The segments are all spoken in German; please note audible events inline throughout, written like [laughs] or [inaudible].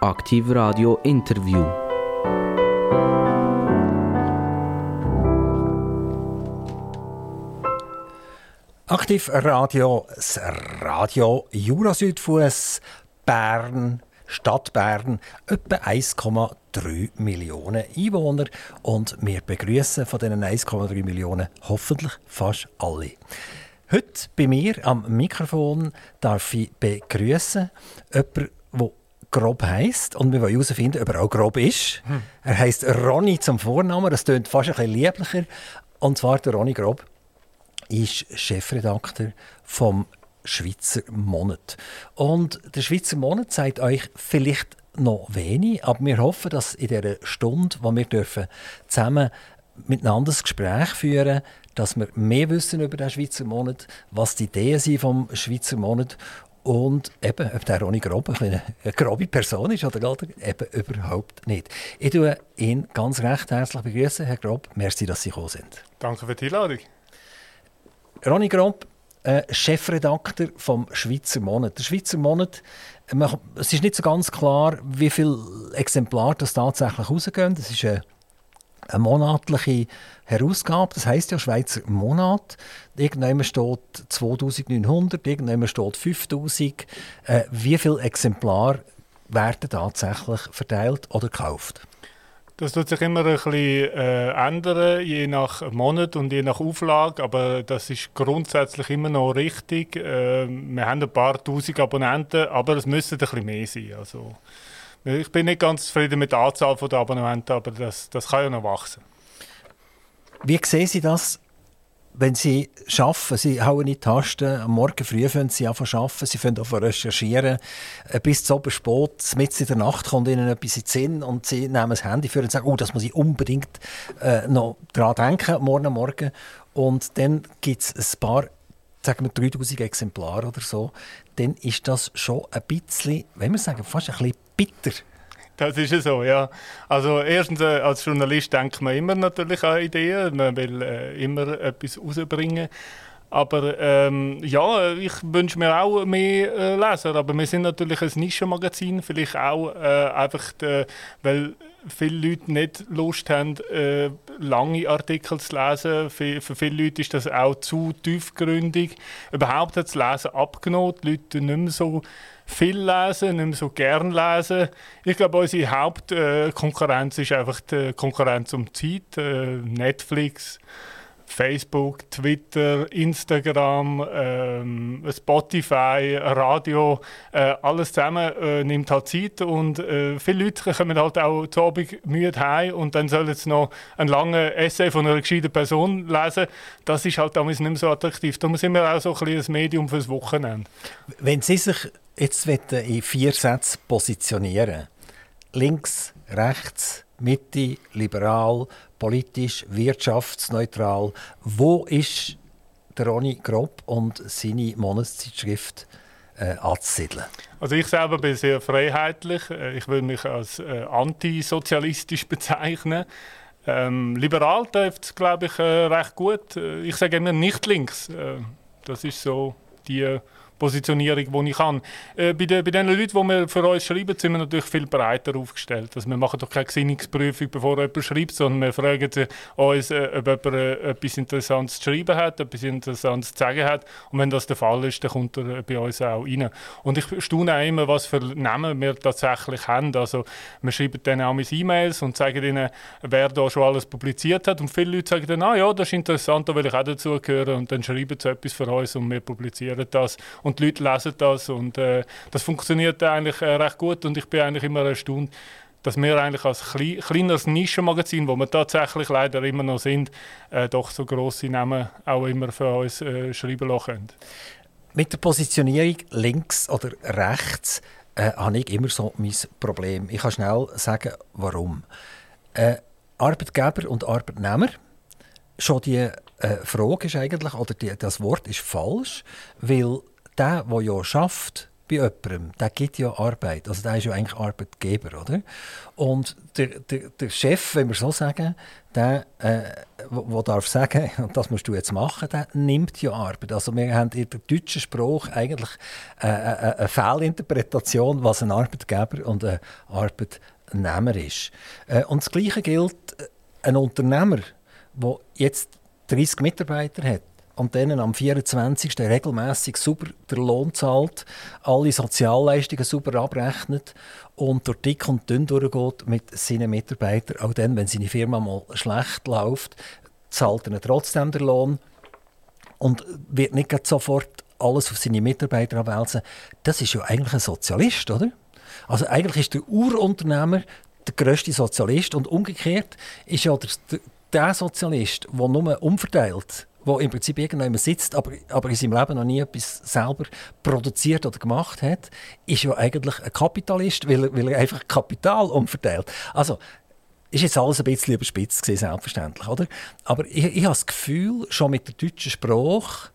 Aktiv Radio Interview. Aktiv Radio, das Radio Jura Südfuss, Bern, Stadt Bern, etwa 1,3 Millionen Einwohner. Und wir begrüßen von diesen 1,3 Millionen hoffentlich fast alle. Heute bei mir am Mikrofon darf ich begrüßen jemanden, der grob heisst und wir wollen herausfinden, ob er auch grob ist. Hm. Er heisst Ronny zum Vornamen, das klingt fast ein bisschen lieblicher. Und zwar der Ronny Grob ist Chefredakteur vom Schweizer Monat. Und der Schweizer Monat zeigt euch vielleicht noch wenig, aber wir hoffen, dass in dieser Stunde, wo wir dürfen zusammen miteinander ein Gespräch führen, dass wir mehr wissen über den Schweizer Monat, was die Ideen sind vom Schweizer Monat und eben, ob der Ronny Grob eine, eine grobe Person ist oder, oder eben überhaupt nicht. Ich begrüße ihn ganz recht herzlich begrüßen, Herr Grob. Merci, dass Sie gekommen sind. Danke für die Einladung. Ronny Gromp, äh, Chefredakteur vom Schweizer Monat. Der Schweizer Monat, man, es ist nicht so ganz klar, wie viele Exemplare das tatsächlich rausgehen. Das ist eine, eine monatliche Herausgabe, das heißt ja Schweizer Monat. Irgendwann steht 2900, irgendwann steht 5000. Äh, wie viele Exemplare werden tatsächlich verteilt oder gekauft? Das tut sich immer ein bisschen äh, ändern, je nach Monat und je nach Auflage, aber das ist grundsätzlich immer noch richtig. Äh, wir haben ein paar tausend Abonnenten, aber es müsste ein bisschen mehr sein. Also, ich bin nicht ganz zufrieden mit der Anzahl der Abonnenten, aber das, das kann ja noch wachsen. Wie sehen Sie das wenn sie arbeiten, sie hauen in die Tasten, am Morgen früh fangen sie an zu sie fangen an recherchieren, äh, bis zu oben spät, mitten in der Nacht kommt ihnen etwas in den Sinn und sie nehmen das Handy für und sagen, oh, das muss ich unbedingt äh, noch daran denken, morgen Morgen. Und dann gibt es ein paar, sagen wir 3000 Exemplare oder so, dann ist das schon ein bisschen, wenn wir sagen, fast ein bisschen bitter das ist ja so, ja. Also erstens, äh, als Journalist denkt man immer natürlich an Ideen, man will äh, immer etwas rausbringen. Aber ähm, ja, ich wünsche mir auch mehr äh, Leser. Aber wir sind natürlich ein Nischenmagazin, vielleicht auch äh, einfach, de, weil viele Leute nicht Lust haben, äh, lange Artikel zu lesen. Für, für, viele Leute ist das auch zu tiefgründig. Überhaupt hat das Lesen abgenommen. Die Leute nicht mehr so viel lesen, nicht mehr so gern lesen. Ich glaube, unsere Hauptkonkurrenz ist einfach die Konkurrenz um Zeit. Äh, Netflix, Facebook, Twitter, Instagram, ähm, Spotify, Radio, äh, alles zusammen äh, nimmt halt Zeit und äh, viele Leute kommen halt auch zu Abend müde heim und dann sollen sie noch einen langen Essay von einer gescheiten Person lesen. Das ist halt damals nicht mehr so attraktiv. Da sind wir auch so ein, ein Medium fürs Wochenende. Wenn Sie sich jetzt in vier Sätzen positionieren. Links, rechts, Mitte, liberal, politisch, wirtschaftsneutral. Wo ist der Ronny Grob und seine Monatszeitschrift äh, anzusiedeln? Also ich selber bin sehr freiheitlich. Äh, ich will mich als äh, antisozialistisch bezeichnen. Ähm, liberal trifft es, glaube ich, äh, recht gut. Äh, ich sage immer nicht links. Äh, das ist so die Positionierung, die ich kann. Äh, bei, den, bei den Leuten, die wir für uns schreiben, sind wir natürlich viel breiter aufgestellt. Also wir machen doch keine Gesinnungsprüfung, bevor jemand schreibt, sondern wir fragen uns, äh, ob jemand äh, etwas Interessantes zu schreiben hat, etwas Interessantes zu sagen hat. Und wenn das der Fall ist, dann kommt er bei uns auch rein. Und ich staune auch immer, was für Namen wir tatsächlich haben. Also wir schreiben dann auch mit E-Mails und zeigen ihnen, wer da schon alles publiziert hat. Und viele Leute sagen dann, ah ja, das ist interessant, da will ich auch dazugehören. Und dann schreiben sie etwas für uns und wir publizieren das die Leute lesen das und äh, das funktioniert eigentlich äh, recht gut und ich bin eigentlich immer erstaunt, dass wir eigentlich als klein, kleines Nischenmagazin, wo wir tatsächlich leider immer noch sind, äh, doch so grosse Namen auch immer für uns äh, schreiben lassen können. Mit der Positionierung links oder rechts äh, habe ich immer so mein Problem. Ich kann schnell sagen, warum. Äh, Arbeitgeber und Arbeitnehmer, schon die äh, Frage ist eigentlich, oder die, das Wort ist falsch, weil der, der ja schafft, bei jemandem, der gibt ja Arbeit. Also der ist ja eigentlich Arbeitgeber, oder? Und der, der, Chef, wenn wir so sagen, der, äh, wo, darf sagen, [laughs] und das musst du jetzt machen, der nimmt ja Arbeit. Also wir haben in der deutschen Sprache eigentlich äh, äh, äh eine Fehlinterpretation, was ein Arbeitgeber und ein Arbeitnehmer ist. Und das Gleiche gilt, ein Unternehmer, der jetzt 30 Mitarbeiter hat, und denen am 24. regelmäßig super den Lohn zahlt, alle Sozialleistungen super abrechnet und durch dick und dünn durchgeht mit seinen Mitarbeitern. Auch dann, wenn seine Firma mal schlecht läuft, zahlt er trotzdem den Lohn und wird nicht sofort alles auf seine Mitarbeiter abwälzen. Das ist ja eigentlich ein Sozialist, oder? Also eigentlich ist der Urunternehmer der grösste Sozialist und umgekehrt ist ja der, der Sozialist, der nur umverteilt, der im Prinzip irgendjemand sitzt, aber, aber in seinem Leben noch nie etwas selber produziert oder gemacht hat, ist ja eigentlich ein Kapitalist, weil er, weil er einfach Kapital umverteilt. Also, ist jetzt alles ein bisschen überspitzt gewesen, selbstverständlich, oder? Aber ich, ich habe das Gefühl, schon mit der deutschen Sprache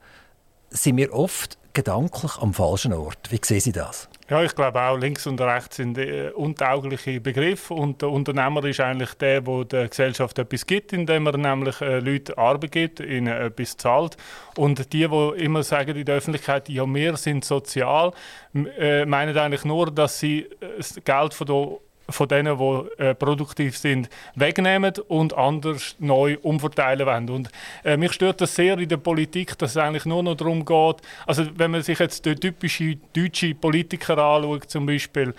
sind wir oft gedanklich am falschen Ort. Wie sehen Sie das? Ja, ich glaube auch, links und rechts sind äh, untaugliche Begriffe und der Unternehmer ist eigentlich der, der der Gesellschaft etwas gibt, indem er nämlich äh, Leuten Arbeit gibt, ihnen etwas zahlt. Und die, die immer sagen in der Öffentlichkeit, ja, wir sind sozial, äh, meinen eigentlich nur, dass sie äh, das Geld von der von denen, die äh, produktiv sind, wegnehmen und anders neu umverteilen wollen. Und äh, mich stört das sehr in der Politik, dass es eigentlich nur noch darum geht, also wenn man sich jetzt die typische deutsche Politiker anschaut, zum Beispiel,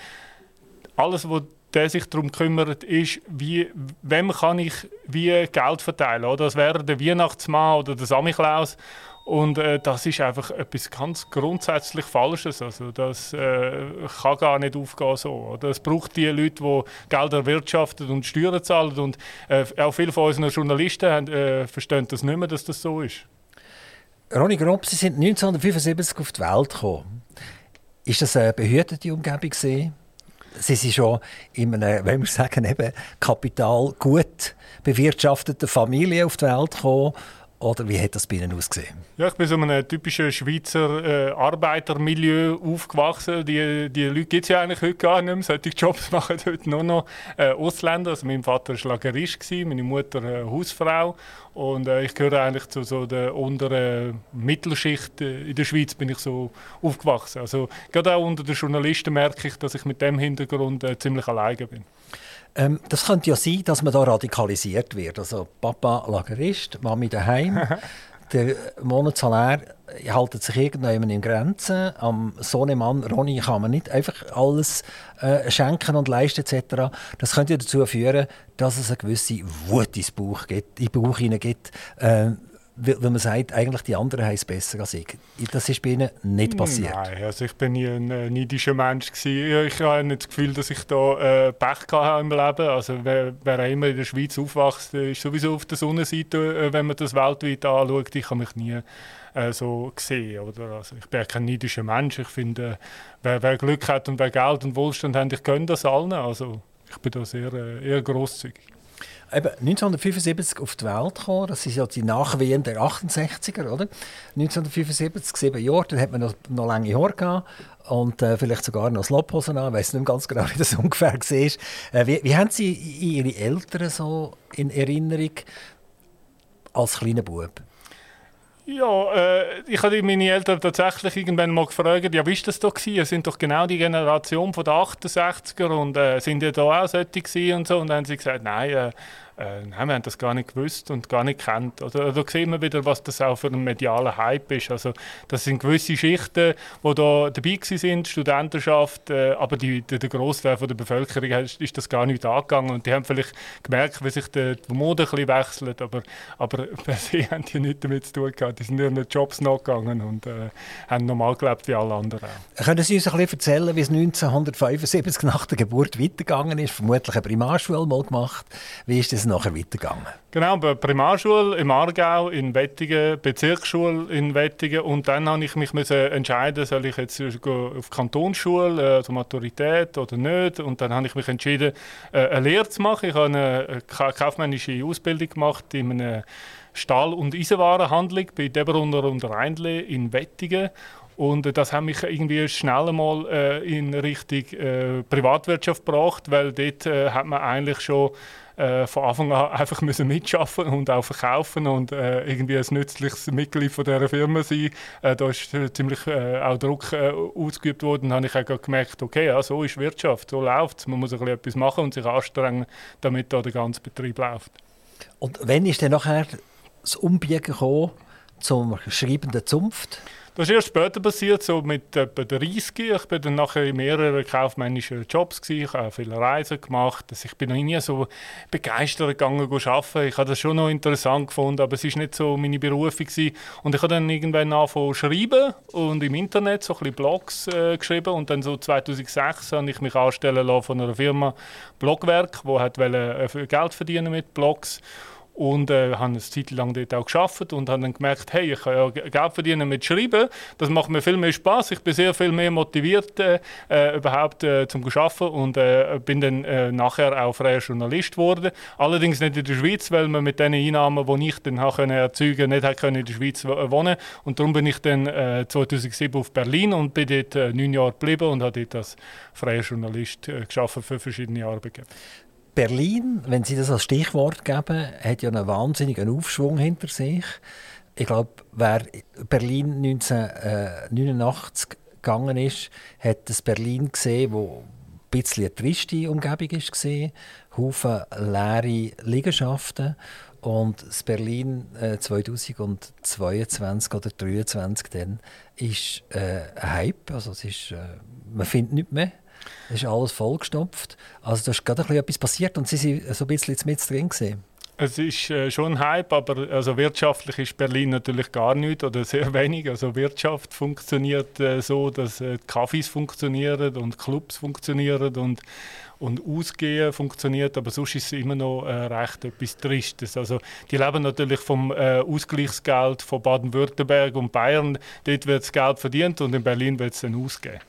alles, was der sich darum kümmert, ist, wie, wem kann ich wie Geld verteilen. Oder? Das wäre der Weihnachtsmann oder der Samichlaus. Und äh, das ist einfach etwas ganz grundsätzlich Falsches. Also das äh, kann gar nicht aufgehen so. Es braucht die Leute, die Geld erwirtschaften und Steuern zahlen. Und äh, auch viele von unseren Journalisten haben, äh, verstehen das nicht mehr, dass das so ist. Ronny Grob, Sie sind 1975 auf die Welt gekommen. Ist das eine behütete Umgebung gewesen? Sie sind schon in einer, wenn wir sagen, eben Kapital gut bewirtschafteten Familie auf die Welt gekommen oder wie hat das bei Ihnen ausgesehen? Ja, ich bin so in einem typischen Schweizer äh, Arbeitermilieu aufgewachsen. Die, die Leute gibt es ja eigentlich heute gar nicht mehr. Solche Jobs [laughs] machen heute nur noch äh, Ausländer. Also mein Vater war Lagerist, meine Mutter äh, Hausfrau. Und äh, ich gehöre eigentlich zu so der unteren Mittelschicht äh, in der Schweiz bin ich so aufgewachsen. Also gerade auch unter den Journalisten merke ich, dass ich mit dem Hintergrund äh, ziemlich alleine bin. Ähm, das könnte ja sein, dass man da radikalisiert wird. Also Papa Lagerist, Mami daheim. [laughs] der Monatssalär hält sich irgendjemand in Grenzen. Am Sohnemann Ronny kann man nicht einfach alles äh, schenken und leisten etc. Das könnte dazu führen, dass es eine gewisse Wut ins Bauch gibt, in den Bauch gibt. Äh, weil man sagt, eigentlich die anderen haben es besser als ich. Das ist bei Ihnen nicht passiert. Nein, also ich bin nie ein äh, neidischer Mensch gewesen. Ich habe nicht das Gefühl, dass ich da äh, Pech hatte im Leben. Also wer, wer immer in der Schweiz aufwächst, ist sowieso auf der Sonnenseite, äh, wenn man das weltweit anschaut. Ich habe mich nie äh, so gesehen. Oder? Also ich bin kein neidischer Mensch. Ich finde, wer, wer, Glück hat und wer Geld und Wohlstand hat, ich gönne das allen. Also ich bin da sehr äh, eher grosszügig. Eben 1975 auf die Welt gekommen, das ist ja die Nachwehen der 68er, oder? 1975, sieben Jahre, dann hat man noch, noch lange Haare gehabt und äh, vielleicht sogar noch Slophosen an, ich weiß nicht ganz genau, [laughs] wie das ungefähr war. Äh, wie, wie haben Sie Ihre Eltern so in Erinnerung als kleiner Bub? Ja, äh, ich habe meine Eltern tatsächlich irgendwann mal gefragt, ja, wie war das doch gewesen? Ihr sind doch genau die Generation von der 68er und äh, sind ja da auch solche und so. Und dann haben sie gesagt, nein, äh, äh, wir haben das gar nicht gewusst und gar nicht kennt. Also, da sehen wir wieder, was das auch für ein medialer Hype ist. Also, das sind gewisse Schichten, die da dabei sind, Studentenschaft, äh, aber die, der, der Großteil der Bevölkerung ist, ist, das gar nicht angegangen. Und die haben vielleicht gemerkt, wie sich die, die Mode ein wechselt, aber, aber [laughs] per se haben die nichts damit zu tun gehabt. Die sind ihren Jobs nachgegangen und äh, haben normal gelebt wie alle anderen. Können Sie uns ein bisschen erzählen, wie es 1975 nach der Geburt weitergegangen ist? Vermutlich eine Primarschule mal gemacht. Wie ist das es nachher weitergegangen? Genau, bei Primarschule im Aargau, in Wettigen, Bezirksschule in Wettigen und dann habe ich mich entscheiden, soll ich jetzt auf Kantonsschule, also Maturität oder nicht und dann habe ich mich entschieden, äh, eine Lehre zu machen. Ich habe eine kaufmännische Ausbildung gemacht in einem Stahl- und Eisenwarenhandlung bei Debrunner und Rheinle in Wettigen Und äh, das hat mich irgendwie schnell mal äh, in Richtung äh, Privatwirtschaft gebracht, weil dort äh, hat man eigentlich schon äh, von Anfang an einfach müssen mitschaffen und auch verkaufen und äh, irgendwie ein nützliches Mitglied von dieser Firma sein. Äh, da ist ziemlich äh, auch Druck äh, ausgeübt worden. Dann habe ich auch gemerkt, okay, ja, so ist Wirtschaft, so läuft es. Man muss ein etwas machen und sich anstrengen, damit da der ganze Betrieb läuft. Und wann ist dann nachher das Umbiegen gekommen zum schreibenden Zunft? Das ist erst später passiert, so mit etwa 30. Ich bin dann nachher in mehreren kaufmännischen Jobs gewesen. Ich habe viele Reisen gemacht. Also ich bin noch nie so begeistert gegangen arbeiten. Ich habe das schon noch interessant gefunden, aber es ist nicht so meine Berufung gewesen. Und ich habe dann irgendwann angefangen zu schreiben und im Internet so ein bisschen Blogs äh, geschrieben und dann so 2006 habe ich mich anstellen lassen von einer Firma Blogwerk, die hat äh, Geld verdienen mit Blogs und äh, habe eine Zeit lang dort auch geschafft und habe dann gemerkt, hey, ich kann ja Geld verdienen mit Schreiben, das macht mir viel mehr Spaß. Ich bin sehr viel mehr motiviert äh, äh überhaupt äh, zum arbeiten und äh, bin dann äh, nachher auch freier Journalist geworden. Allerdings nicht in der Schweiz, weil man mit den Einnahmen, die ich dann können erzeugen, nicht hat können in der Schweiz äh, wohnen. Und darum bin ich dann 2007 auf Berlin und bin dort neun Jahre geblieben und habe dort als freier Journalist äh, geschafft für verschiedene Arbeitgeber. Berlin, wenn Sie das als Stichwort geben, hat ja einen wahnsinnigen Aufschwung hinter sich. Ich glaube, wer Berlin 1989 gegangen ist, hat das Berlin gesehen, wo ein bisschen eine triste Umgebung war. Haufen leere Liegenschaften. Und das Berlin äh, 2022 oder 2023 dann ist äh, ein Hype. Also es ist, äh, man findet nichts mehr. Es ist alles vollgestopft. Also da ist gerade etwas passiert und Sie waren so ein bisschen mit drin. Gewesen. Es ist äh, schon ein Hype, aber also wirtschaftlich ist Berlin natürlich gar nicht oder sehr wenig. Also Wirtschaft funktioniert äh, so, dass äh, Cafés funktionieren und Clubs funktionieren und, und Ausgehen funktioniert, aber sonst ist es immer noch äh, recht etwas Tristes. Also die leben natürlich vom äh, Ausgleichsgeld von Baden-Württemberg und Bayern. Dort wird das Geld verdient und in Berlin wird es dann ausgehen.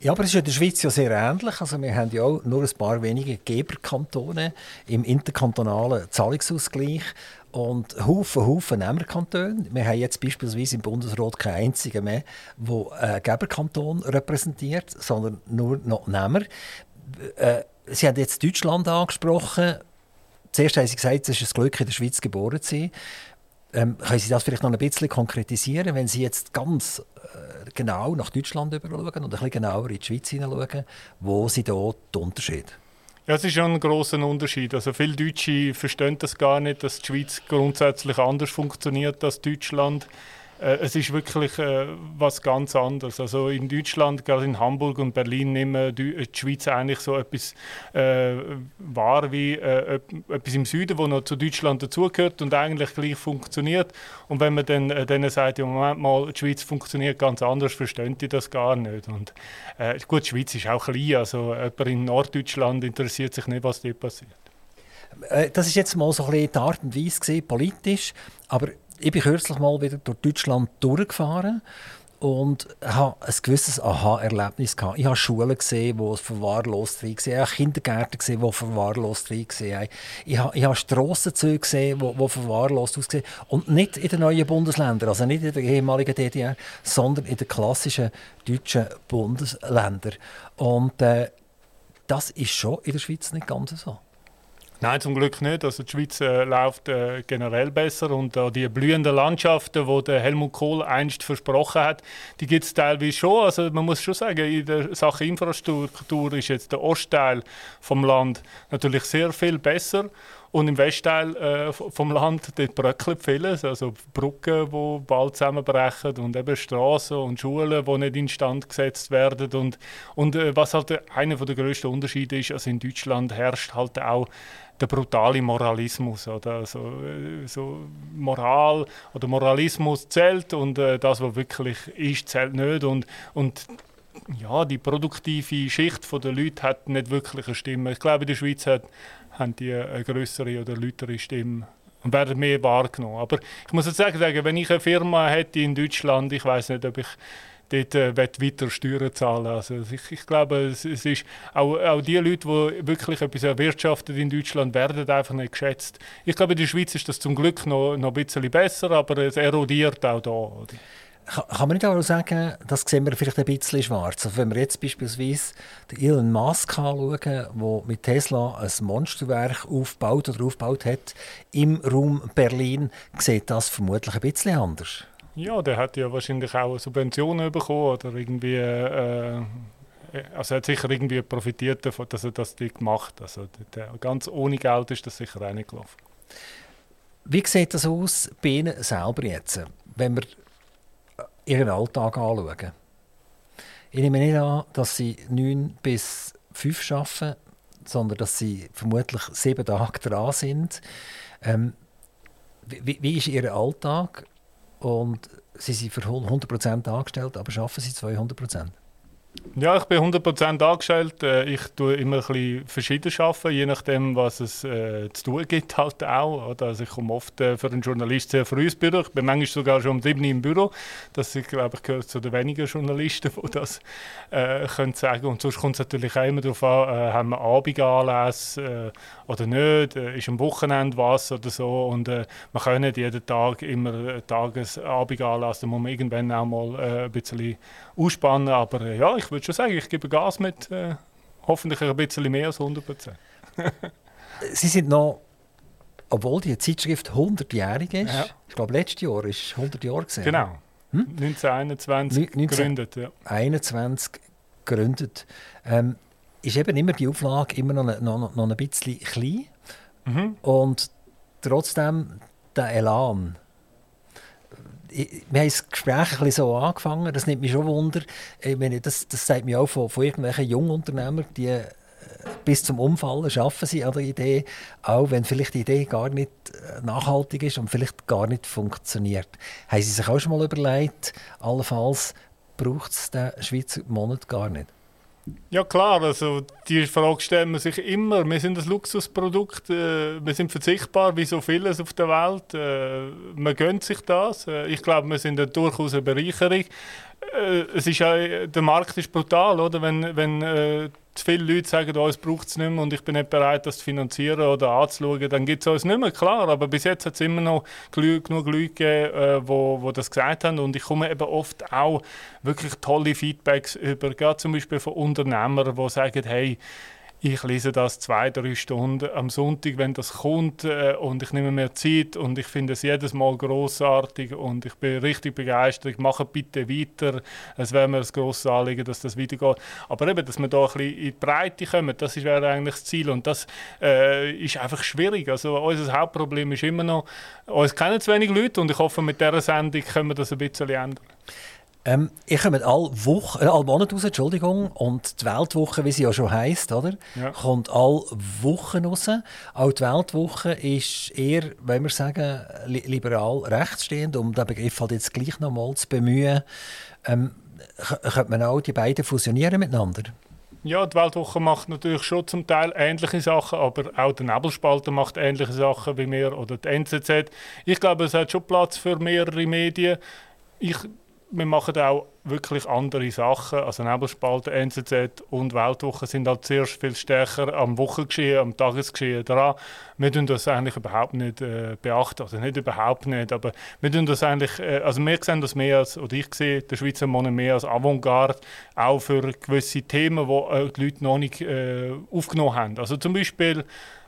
Ja, aber es ist in der Schweiz ja sehr ähnlich. Also wir haben ja auch nur ein paar wenige Geberkantone im interkantonalen Zahlungsausgleich und Haufen, Haufen Nehmerkantone. Wir haben jetzt beispielsweise im Bundesrat keinen einzigen mehr, der einen Geberkanton repräsentiert, sondern nur noch Nehmer. Äh, Sie haben jetzt Deutschland angesprochen. Zuerst haben Sie gesagt, es ist ein Glück, in der Schweiz geboren zu sein. Ähm, können Sie das vielleicht noch ein bisschen konkretisieren, wenn Sie jetzt ganz äh, genau nach Deutschland schauen und ein bisschen genauer in die Schweiz hineinschauen, wo sind da die Unterschiede? Ja, es ist schon ein großer Unterschied. Also viele Deutsche verstehen das gar nicht, dass die Schweiz grundsätzlich anders funktioniert als Deutschland äh, es ist wirklich äh, was ganz anderes. Also in Deutschland, gerade in Hamburg und Berlin, nehmen die, die Schweiz eigentlich so etwas äh, wahr wie äh, etwas im Süden, wo noch zu Deutschland dazugehört und eigentlich gleich funktioniert. Und wenn man dann äh, denen sagt, ja, Moment mal, die Schweiz funktioniert ganz anders, verstehen die das gar nicht. Und äh, gut, die Schweiz ist auch klein, also jemand in Norddeutschland interessiert sich nicht, was dort passiert. Äh, das ist jetzt mal so ein bisschen die Art und Weise gewesen, politisch, aber ich bin kürzlich mal wieder durch Deutschland durchgefahren und habe ein gewisses Aha-Erlebnis gehabt. Ich habe Schulen gesehen, die verwahrlost waren. Ich habe Kindergärten gesehen, die verwahrlost waren. Ich habe, ich habe Strassenzüge gesehen, die, die verwahrlost ausgesehen Und nicht in den neuen Bundesländern, also nicht in der ehemaligen DDR, sondern in den klassischen deutschen Bundesländern. Und äh, das ist schon in der Schweiz nicht ganz so. Nein, zum Glück nicht. Also die Schweiz äh, läuft äh, generell besser und äh, die blühenden Landschaften, die der Helmut Kohl einst versprochen hat, die gibt es teilweise schon. Also man muss schon sagen, in der Sache Infrastruktur ist jetzt der Ostteil vom Land natürlich sehr viel besser und im Westteil äh, vom Land dort bröckelt vieles, also Brücken, die bald zusammenbrechen und eben Straßen und Schulen, die nicht instand gesetzt werden. Und, und äh, was halt einer der grössten Unterschiede ist, also in Deutschland herrscht halt auch der brutale Moralismus. Oder? Also, äh, so Moral oder Moralismus zählt und äh, das, was wirklich ist, zählt nicht. Und, und ja, die produktive Schicht der Leute hat nicht wirklich eine Stimme. Ich glaube, in der Schweiz hat, haben die eine größere oder lautere Stimme und werden mehr wahrgenommen. Aber ich muss jetzt sagen, wenn ich eine Firma hätte in Deutschland, ich weiß nicht, ob ich dort äh, weiter Steuern zahlen Also ich, ich glaube, es, es, ist auch, auch die Leute, die wirklich etwas erwirtschaften in Deutschland, werden einfach nicht geschätzt. Ich glaube, in der Schweiz ist das zum Glück noch, noch ein bisschen besser, aber es erodiert auch da. Oder? kann, man nicht auch sagen, das sehen wir vielleicht ein bisschen schwarz. Also wenn wir jetzt beispielsweise den Elon Musk anschauen, der mit Tesla ein Monsterwerk aufgebaut oder aufgebaut hat im Raum Berlin, sieht das vermutlich ein bisschen anders. Ja, der hat ja wahrscheinlich auch Subventionen bekommen oder irgendwie, äh, also er hat sicher irgendwie profitiert davon, dass er das gemacht hat. Also ganz ohne Geld ist das sicher auch nicht gelaufen. Wie sieht das aus bei Ihnen selber jetzt, wenn wir Ihren Alltag anschauen? Ich nehme nicht an, dass Sie neun bis fünf arbeiten, sondern dass Sie vermutlich sieben Tage dran sind. Ähm, wie, wie ist Ihr Alltag? Und Sie sind für 100% angestellt, aber arbeiten Sie 200%? Ja, ich bin 100% angestellt. Äh, ich tue immer ein bisschen verschieden arbeiten, je nachdem, was es äh, zu tun gibt halt auch. Oder? Also ich komme oft äh, für einen Journalist sehr früh ins Büro. Ich bin manchmal sogar schon um 7 Uhr im Büro. Das ich glaube ich gehört zu den wenigen Journalisten, [laughs] die das äh, können sagen. Und sonst kommt es natürlich auch immer darauf an, äh, haben wir Abendanlässe äh, oder nicht, ist am Wochenende was oder so. Und äh, man kann nicht jeden Tag immer Tagesabendanlass, da muss man irgendwann auch mal ein bisschen ausspannen. Aber ja, ich würde schon sagen, ich gebe Gas mit äh, hoffentlich ein bisschen mehr als 100 Prozent. [laughs] Sie sind noch, obwohl die Zeitschrift 100-jährig ist, ja. ich glaube, letztes Jahr war es 100 Jahre. Gewesen, genau. Hm? 1921 gegründet. Ja. 21 gegründet. Ähm, ist eben immer die Auflage immer noch, noch, noch ein bisschen klein. Mhm. Und trotzdem der Elan, wir haben das Gespräch ein so angefangen, das nimmt mich schon Wunder. Ich meine, das, das sagt mir auch von, von irgendwelchen Jungunternehmern, die äh, bis zum Umfallen schaffen sie an der Idee, auch wenn vielleicht die Idee gar nicht äh, nachhaltig ist und vielleicht gar nicht funktioniert. Haben Sie sich auch schon mal überlegt, allenfalls braucht es den Schweizer Monat gar nicht? Ja klar, also die Frage stellen wir sich immer. Wir sind ein Luxusprodukt, äh, wir sind verzichtbar wie so vieles auf der Welt. Äh, man gönnt sich das. Äh, ich glaube, wir sind durchaus eine Bereicherung. Äh, es ist ja, der Markt ist brutal, oder? Wenn, wenn äh, zu viele Leute sagen, oh, es braucht es nicht mehr und ich bin nicht bereit, das zu finanzieren oder anzuschauen, dann gibt es uns nicht mehr, klar. Aber bis jetzt hat es immer noch genug Leute gegeben, äh, wo, wo das gesagt haben. Und ich komme eben oft auch wirklich tolle Feedbacks über, gerade zum Beispiel von Unternehmern, die sagen, hey, ich lese das zwei, drei Stunden am Sonntag, wenn das kommt äh, und ich nehme mir Zeit und ich finde es jedes Mal großartig und ich bin richtig begeistert. Mache bitte weiter. Es wäre mir ein grosses Anliegen, dass das weitergeht. Aber eben, dass wir da ein bisschen in die Breite kommen, das wäre eigentlich das Ziel und das äh, ist einfach schwierig. Also unser Hauptproblem ist immer noch, uns kennen zu wenig Leute und ich hoffe, mit dieser Sendung können wir das ein bisschen ändern. Ähm, ich komme alle Woche, äh, alle Monate raus, Entschuldigung, und die Weltwoche, wie sie ja schon heisst, oder? Ja. kommt alle Wochen raus. Auch die Weltwoche ist eher, wenn wir sagen, li liberal rechtsstehend, um den Begriff halt jetzt gleich nochmal zu bemühen. Ähm, könnte man auch die beiden fusionieren miteinander? Ja, die Weltwoche macht natürlich schon zum Teil ähnliche Sachen, aber auch der Nebelspalter macht ähnliche Sachen wie wir oder die NZZ. Ich glaube, es hat schon Platz für mehrere Medien. Ich wir machen auch wirklich andere Sachen. Also Nebelspalter, NZZ und Weltwoche sind halt sehr viel stärker am Wochengeschehen, am Tagesgeschehen dran. Wir tun das eigentlich überhaupt nicht äh, beachten, also nicht überhaupt nicht, aber wir tun das eigentlich, äh, also wir sehen das mehr als, oder ich sehe den Schweizer Monat mehr als Avantgarde, auch für gewisse Themen, die äh, die Leute noch nicht äh, aufgenommen haben. Also zum Beispiel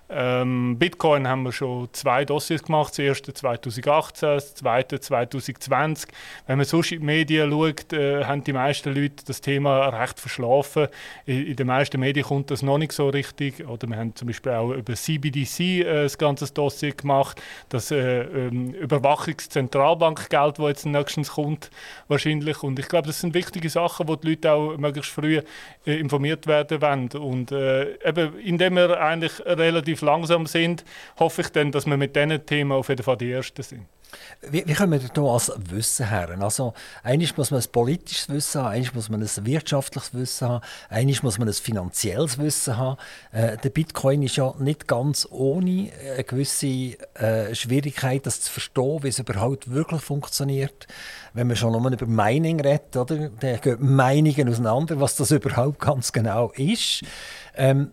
ähm, Bitcoin haben wir schon zwei Dossiers gemacht. Das erste 2018, das zweite 2020. Wenn man sonst in die Medien schaut, äh, haben die meisten Leute das Thema recht verschlafen. In, in, den meisten Medien kommt das noch nicht so richtig. Oder wir haben zum Beispiel auch über CBDC äh, das ganze Dossier gemacht. Das äh, ähm, Überwachungszentralbankgeld, das jetzt nächstens kommt, wahrscheinlich. Und ich glaube, das sind wichtige Sachen, wo die Leute auch möglichst früh äh, informiert werden wollen. Und äh, eben, indem wir eigentlich relativ relativ langsam sind, hoffe ich dann, dass wir mit diesen Themen auf jeden Fall die Ersten sind. Wie, wie kommen wir da als Wissen her? Also, eigentlich muss man ein politisches Wissen haben, eigentlich muss man ein wirtschaftliches Wissen haben, eigentlich muss man ein finanzielles Wissen haben. Äh, der Bitcoin ist ja nicht ganz ohne eine gewisse äh, Schwierigkeit, das zu verstehen, wie es überhaupt wirklich funktioniert. Wenn man schon nur über Mining redet, oder? dann gehen Meinungen auseinander, was das überhaupt ganz genau ist. Ähm,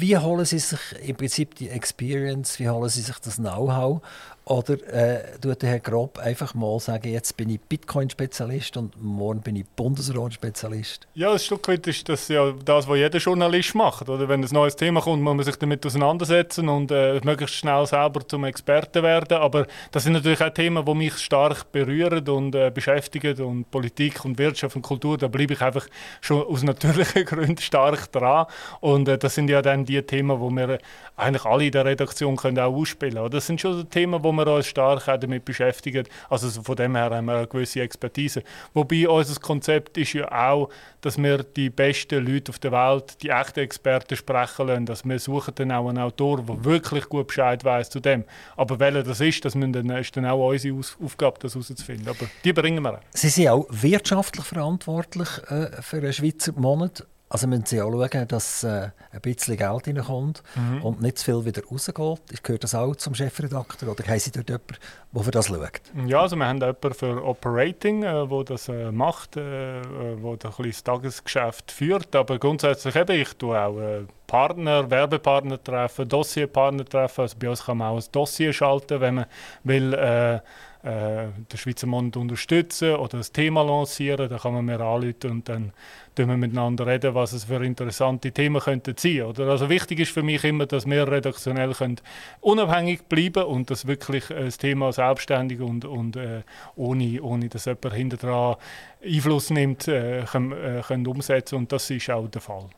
wie holen Sie sich im Prinzip die Experience, wie holen Sie sich das Know-how Oder äh, tut der Herr Grob einfach mal sagen, jetzt bin ich Bitcoin-Spezialist und morgen bin ich Bundesrat-Spezialist? Ja, ein Stück weit ist das ja das, was jeder Journalist macht. Oder wenn ein neues Thema kommt, muss man sich damit auseinandersetzen und äh, möglichst schnell selber zum Experten werden. Aber das sind natürlich auch Themen, die mich stark berühren und äh, beschäftigen. Und Politik und Wirtschaft und Kultur, da bleibe ich einfach schon aus natürlichen [laughs] Gründen stark dran. Und äh, das sind ja dann die Themen, die wir eigentlich alle in der Redaktion können auch ausspielen können. Das sind schon Themen, wo wir uns stark damit beschäftigen. Also von dem her haben wir eine gewisse Expertise. Wobei unser Konzept ist ja auch, dass wir die besten Leute auf der Welt, die echten Experten sprechen lassen. Dass wir suchen dann auch einen Autor, der wirklich gut Bescheid weiß zu dem. Aber welcher das ist, das dann, ist dann auch unsere Aufgabe, das herauszufinden. Aber die bringen wir. Sie sind auch wirtschaftlich verantwortlich äh, für einen Schweizer Monat. Also müssen Sie auch schauen, dass äh, ein bisschen Geld reinkommt mhm. und nicht zu viel wieder rausgeht. Gehört das auch zum Chefredakteur oder haben Sie dort jemanden, der für das schaut? Ja, also wir haben jemanden für Operating, der äh, das äh, macht, äh, äh wo das Tagesgeschäft führt. Aber grundsätzlich eben, ich tue auch äh, Partner, Werbepartner treffen, Dossierpartner treffen. Also bei uns kann man auch ein Dossier schalten, wenn man will äh, den Schweizer Monat unterstützen oder das Thema lancieren. Da kann man mir anrufen und dann reden wir miteinander reden, was es für interessante Themen könnten sein. Oder? Also wichtig ist für mich immer, dass wir redaktionell können unabhängig bleiben und das wirklich äh, das Thema selbstständig und, und äh, ohne, ohne dass jemand hinter dran Einfluss nimmt, äh, können, äh, können umsetzen und das ist auch der Fall.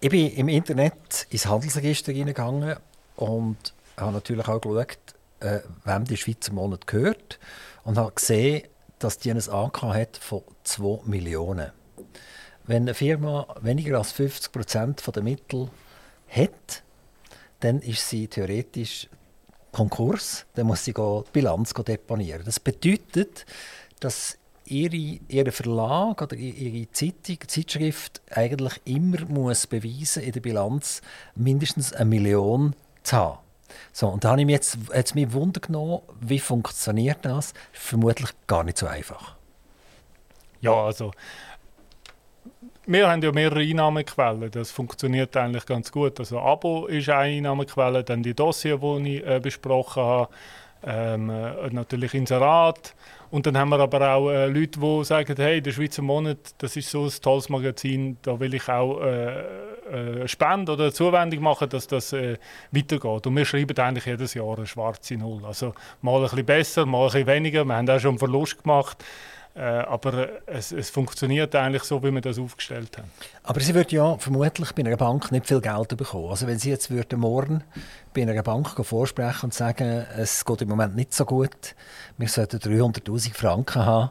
Ich bin im Internet ins Handelsregister hineingegangen und habe natürlich auch geschaut, äh, wem die Schweizer Monat gehört und habe gesehen, dass die ein AK hat von 2 Millionen. Wenn eine Firma weniger als 50 Prozent der Mittel hat, dann ist sie theoretisch Konkurs. Dann muss sie die Bilanz deponieren. Das bedeutet, dass ihre Verlag oder ihre Zeitung, Zeitschrift eigentlich immer muss beweisen in der Bilanz mindestens eine Million zu haben. So, und da habe ich mich jetzt, jetzt mich Wunder genommen, wie funktioniert das? Vermutlich gar nicht so einfach. Ja, also wir haben ja mehrere Einnahmequellen. Das funktioniert eigentlich ganz gut. Also Abo ist eine Einnahmequelle, dann die Dossier, die ich äh, besprochen habe, ähm, äh, natürlich Inserat. Und dann haben wir aber auch äh, Leute, die sagen, hey, der Schweizer Monat, das ist so ein tolles Magazin, da will ich auch äh, äh, Spende oder Zuwendung machen, dass das äh, weitergeht. Und wir schreiben eigentlich jedes Jahr eine schwarze Null. Also mal ein bisschen besser, mal ein bisschen weniger. Wir haben auch schon einen Verlust gemacht. Äh, aber es, es, funktioniert eigentlich so, wie wir das aufgestellt haben. Aber Sie würden ja vermutlich bei einer Bank nicht viel Geld bekommen. Also wenn Sie jetzt würden morgen bei einer Bank vorsprechen und sagen, es geht im Moment nicht so gut, wir sollten 300'000 Franken haben,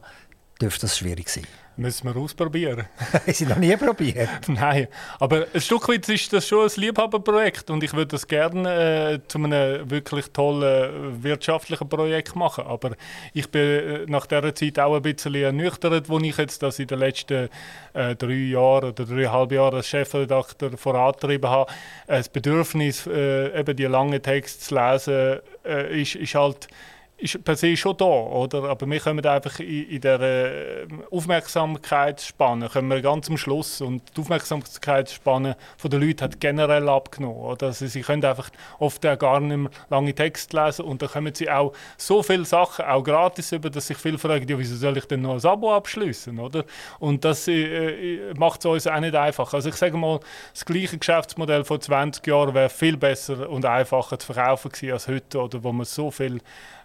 dürfte das schwierig sein. Müssen wir ausprobieren. [laughs] Haben Sie noch nie probiert? [laughs] Nein, aber ein Stück weit ist das schon ein Liebhaberprojekt und ich würde das gerne äh, zu einem wirklich tollen wirtschaftlichen Projekt machen. Aber ich bin äh, nach dieser Zeit auch ein bisschen ernüchtert, wo ich jetzt das in den letzten äh, drei Jahren oder dreieinhalb Jahren als Chefredakteur vorantrieben habe. Das Bedürfnis, äh, eben die langen Texte zu lesen, äh, ist, ist halt ist per se schon da, oder? Aber wir kommen einfach in, in der äh, Aufmerksamkeitsspanne kommen wir ganz am Schluss und die Aufmerksamkeitsspanne der Leute hat generell abgenommen, oder? Also sie können einfach oft auch gar nicht mehr lange Texte lesen und da kommen sie auch so viele Sachen, auch gratis über, dass sich viele fragen, ja, wieso soll ich denn noch ein Abo abschließen, oder? Und das äh, äh macht es uns auch nicht einfach. Also ich sage mal, das gleiche Geschäftsmodell vor 20 Jahren wäre viel besser und einfacher zu verkaufen gewesen als heute, oder wo man so viel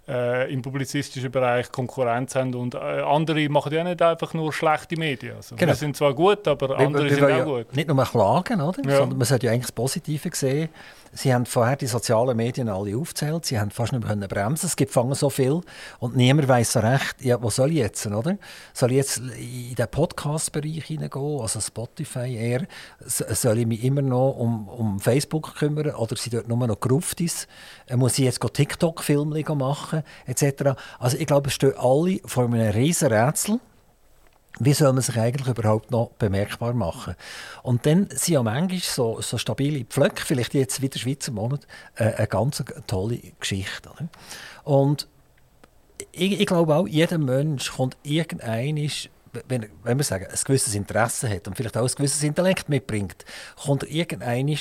äh, im publizistischen Bereich Konkurrenz haben und äh, andere machen ja nicht einfach nur schlechte Medien. Also, genau. Wir sind zwar gut, aber andere wir, wir sind auch ja gut. Nicht nur klagen, oder? Ja. sondern man sollte ja eigentlich das Positive sehen. Sie haben vorher die sozialen Medien alle aufgezählt. Sie haben fast nicht mehr bremsen. Es gibt fangen so viel und niemand weiß so recht, ja, was soll ich jetzt, oder? Soll ich jetzt in den Podcast-Bereich hineingehen, also Spotify eher? Soll ich mich immer noch um, um Facebook kümmern oder sind dort nur noch Gruftis? Äh, muss ich jetzt TikTok-Filme machen etc. Also ich glaube, es stehen alle vor einem riesen Rätsel wie soll man sich eigentlich überhaupt noch bemerkbar machen? Und dann sind ja manchmal so, so stabile Pflöcke, vielleicht jetzt wieder Schweizer Monat, äh, eine ganz tolle Geschichte. Oder? Und ich, ich, glaube auch, jeder Mensch kommt irgendein wenn, wenn man sagen, ein gewisses Interesse hat und vielleicht auch ein gewisses Intellekt mitbringt, kommt er irgendein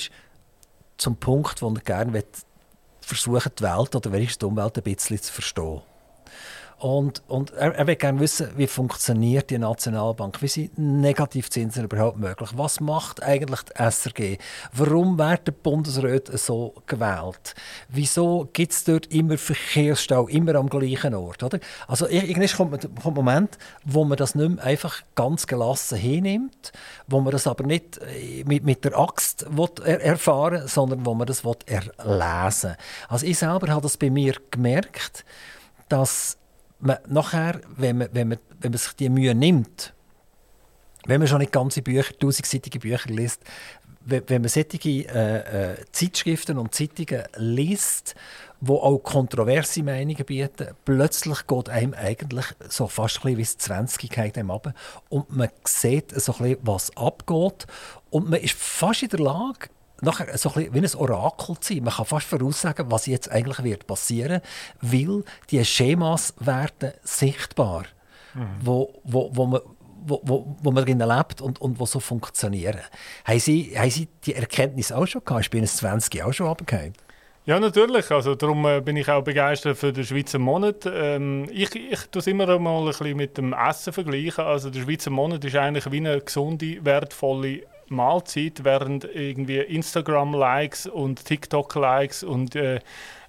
zum Punkt, wo er gerne versuchen, die Welt oder wenigstens die Umwelt ein bisschen zu verstehen. Und, und er, er will gerne wissen, wie funktioniert die Nationalbank, wie sind Negativzinsen überhaupt möglich, was macht eigentlich die SRG, warum werden Bundesräte so gewählt, wieso gibt es dort immer Verkehrsstau, immer am gleichen Ort. Oder? Also irgendwann kommt, kommt ein Moment, wo man das nicht mehr einfach ganz gelassen hinnimmt, wo man das aber nicht äh, mit, mit der Axt er erfahren sondern wo man das erlesen will. Also ich selber habe das bei mir gemerkt, dass man nachher, wenn man, wenn, man, wenn man sich die Mühe nimmt, wenn man schon nicht ganze Bücher, tausendseitige Bücher liest, wenn, man solche äh, äh, Zeitschriften und Zeitungen liest, wo auch kontroverse Meinungen bieten, plötzlich geht einem eigentlich so fast ein bisschen wie das 20 ab und man sieht so ein bisschen, was abgeht. Und man ist fast in der Lage, nachher so ein wie ein Orakel zu sein. Man kann fast voraussagen, was jetzt eigentlich wird passieren weil die Schemas werden sichtbar, mhm. wo, wo, wo man wo, wo, wo man drinnen lebt und, und wo so funktionieren. Haben Sie, haben Sie die Erkenntnis auch schon gehabt? Ich bin 20 auch schon runtergefallen. Ja, natürlich. Also, darum äh, bin ich auch begeistert für den Schweizer Monat. Ähm, ich ich tue es immer mal ein bisschen mit dem Essen vergleichen. Also, der Schweizer Monat ist eigentlich wie eine gesunde, wertvolle Mahlzeit, während irgendwie Instagram-Likes und TikTok-Likes und äh,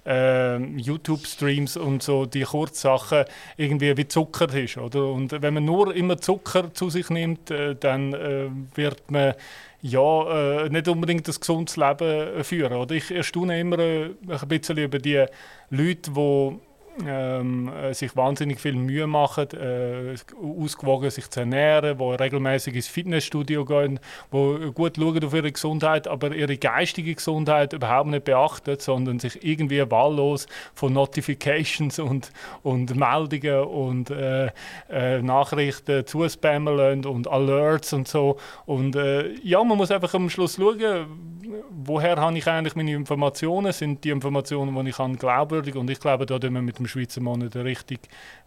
äh, YouTube-Streams und so die Kurzsachen irgendwie wie Zucker ist. Oder? Und wenn man nur immer Zucker zu sich nimmt, äh, dann äh, wird man ja, äh, nicht unbedingt ein gesundes Leben führen. Oder? Ich erstaune immer äh, ein bisschen über die Leute, die ähm, äh, sich wahnsinnig viel Mühe machen, äh, ausgewogen sich zu ernähren, wo regelmäßig ins Fitnessstudio gehen, wo gut schauen auf ihre Gesundheit, aber ihre geistige Gesundheit überhaupt nicht beachten, sondern sich irgendwie wahllos von Notifications und, und Meldungen und äh, äh, Nachrichten zuspammen und Alerts und so. Und äh, ja, man muss einfach am Schluss schauen, woher habe ich eigentlich meine Informationen? Sind die Informationen, die ich habe, glaubwürdig? Und ich glaube, da tun wir mit dem Schweizer Monat eine richtig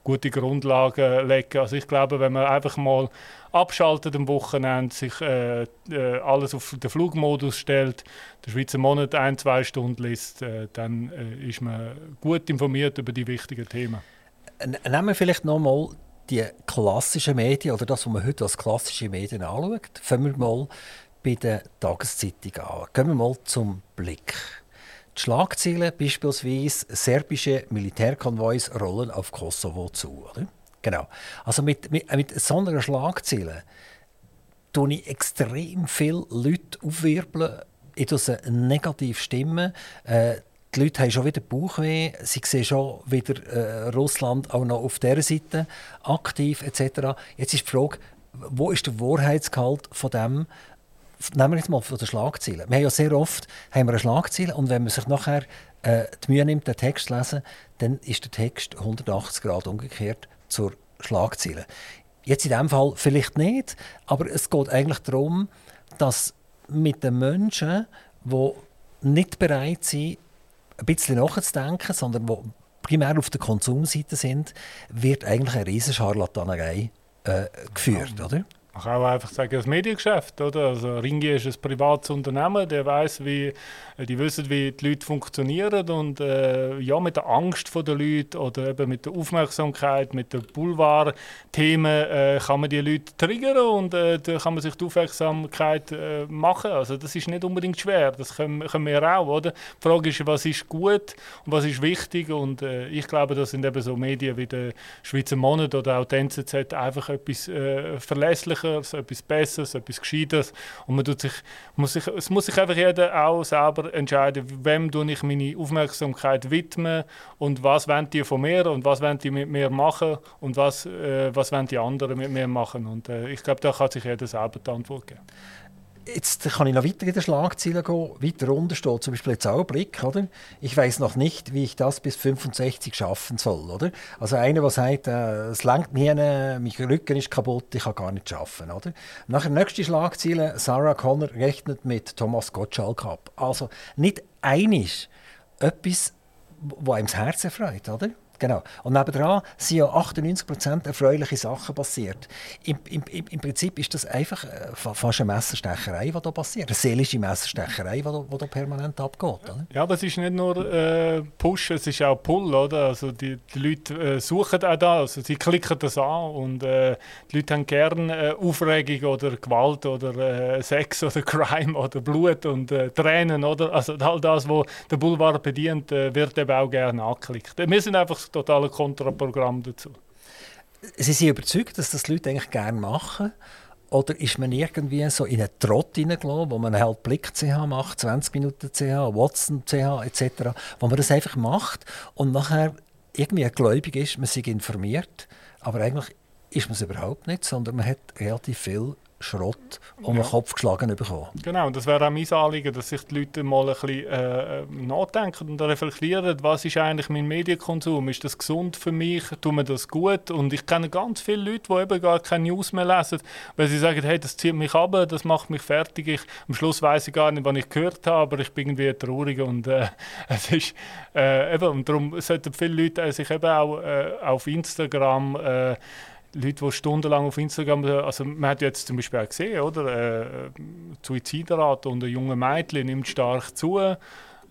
gute Grundlage legen. Also ich glaube, wenn man einfach mal abschaltet am Wochenende, sich äh, äh, alles auf den Flugmodus stellt, den Schweizer Monat ein, zwei Stunden liest, äh, dann äh, ist man gut informiert über die wichtigen Themen. Nehmen wir vielleicht nochmal die klassischen Medien oder das, was man heute als klassische Medien anschaut. Fangen wir mal bei den Tageszeitungen an. Gehen wir mal zum Blick. Die Schlagzeilen beispielsweise serbische Militärkonvois rollen auf Kosovo zu. Oder? Genau. Also mit, mit, mit so einer Schlagzeile tue ich extrem viele Leute aufwirbeln. Ich sie negativ stimmen. Äh, die Leute haben schon wieder Bauchweh, sie sehen schon wieder äh, Russland auch noch auf dieser Seite aktiv etc. Jetzt ist die Frage, wo ist der Wahrheitsgehalt von dem, nehmen wir jetzt mal von den Schlagzeilen. Wir haben ja sehr oft haben wir eine Schlagzeile und wenn man sich nachher äh, die Mühe nimmt, den Text zu lesen, dann ist der Text 180 Grad umgekehrt zur Schlagzeile. Jetzt in diesem Fall vielleicht nicht, aber es geht eigentlich darum, dass mit den Menschen, die nicht bereit sind, ein bisschen nachzudenken, sondern die primär auf der Konsumseite sind, wird eigentlich eine riesige Scharlatanerei äh, geführt, oder? Man kann auch einfach sagen, das Mediengeschäft, oder? Also Ringi ist ein privates Unternehmen, der weiß, wie, die wissen, wie die Leute funktionieren und äh, ja, mit der Angst der Leute oder eben mit der Aufmerksamkeit, mit den Boulevard-Themen äh, kann man die Leute triggern und äh, da kann man sich die Aufmerksamkeit äh, machen. Also das ist nicht unbedingt schwer, das können, können wir auch, oder? Die Frage ist, was ist gut und was ist wichtig und äh, ich glaube, das sind eben so Medien wie der Schweizer Monat oder auch die NZZ einfach etwas äh, verlässlich Nützlicheres, etwas Besseres, etwas Gescheites. Und man tut sich, muss sich, es muss sich einfach jeder auch selber entscheiden, wem ich meine Aufmerksamkeit widmen und was wollen die von mir und was wollen die mit mir machen und was, äh, was wollen die anderen mit mir machen. Und äh, ich glaube, da kann sich jeder selber die Antwort geben. Jetzt kann ich noch weiter in den Schlagzeilen gehen. Weiter runter steht zum Beispiel jetzt auch Blick, oder? Ich weiß noch nicht, wie ich das bis 65 schaffen soll, oder? Also einer, der sagt, äh, es langt mir, mein Rücken ist kaputt, ich kann gar nicht schaffen, oder? Nachher nächste Schlagzeile, Sarah Connor rechnet mit Thomas Gottschalk ab. Also nicht einig etwas, wo einem das Herz erfreut, oder? Genau. Und nebenan sind ja 98% erfreuliche Sachen passiert. Im, im, Im, Prinzip ist das einfach äh, fast eine Messerstecherei, die hier passiert. Eine seelische Messerstecherei, die hier permanent abgeht. Oder? Ja, aber es ist nicht nur äh, Push, es ist auch Pull. Oder? Also die, die Leute äh, suchen auch das, also sie klicken das an und äh, die Leute haben gerne äh, Aufregung oder Gewalt oder äh, Sex [laughs] oder Crime oder Blut und Tränen. Oder? Also all das, was der Boulevard bedient, wird eben auch gerne angeklickt. Wir sind einfach totale Kontraprogramm dazu. Sie sind überzeugt, dass das die Leute eigentlich gerne machen? Oder ist man irgendwie so in einen Trott hineingelassen, wo man halt Blick CH macht, 20 Minuten CH, Watson CH etc., wo man das einfach macht und nachher irgendwie gläubig ist, man sich informiert, aber eigentlich ist man es überhaupt nicht, sondern man hat relativ viel Schrott um den Kopf geschlagen bekommen. Genau, das wäre auch mein Anliegen, dass sich die Leute mal ein bisschen äh, nachdenken und reflektieren, was ist eigentlich mein Medienkonsum? Ist das gesund für mich? Tut mir das gut? Und ich kenne ganz viele Leute, die eben gar keine News mehr lesen, weil sie sagen, hey, das zieht mich ab, das macht mich fertig. Ich, am Schluss weiß ich gar nicht, was ich gehört habe, aber ich bin irgendwie traurig und äh, [laughs] es ist äh, eben, und darum sollten viele Leute sich eben auch äh, auf Instagram äh, Leute, die stundenlang auf Instagram, also man hat jetzt zum Beispiel auch gesehen, oder, äh, die Suizidrate unter jungen Mädchen nimmt stark zu,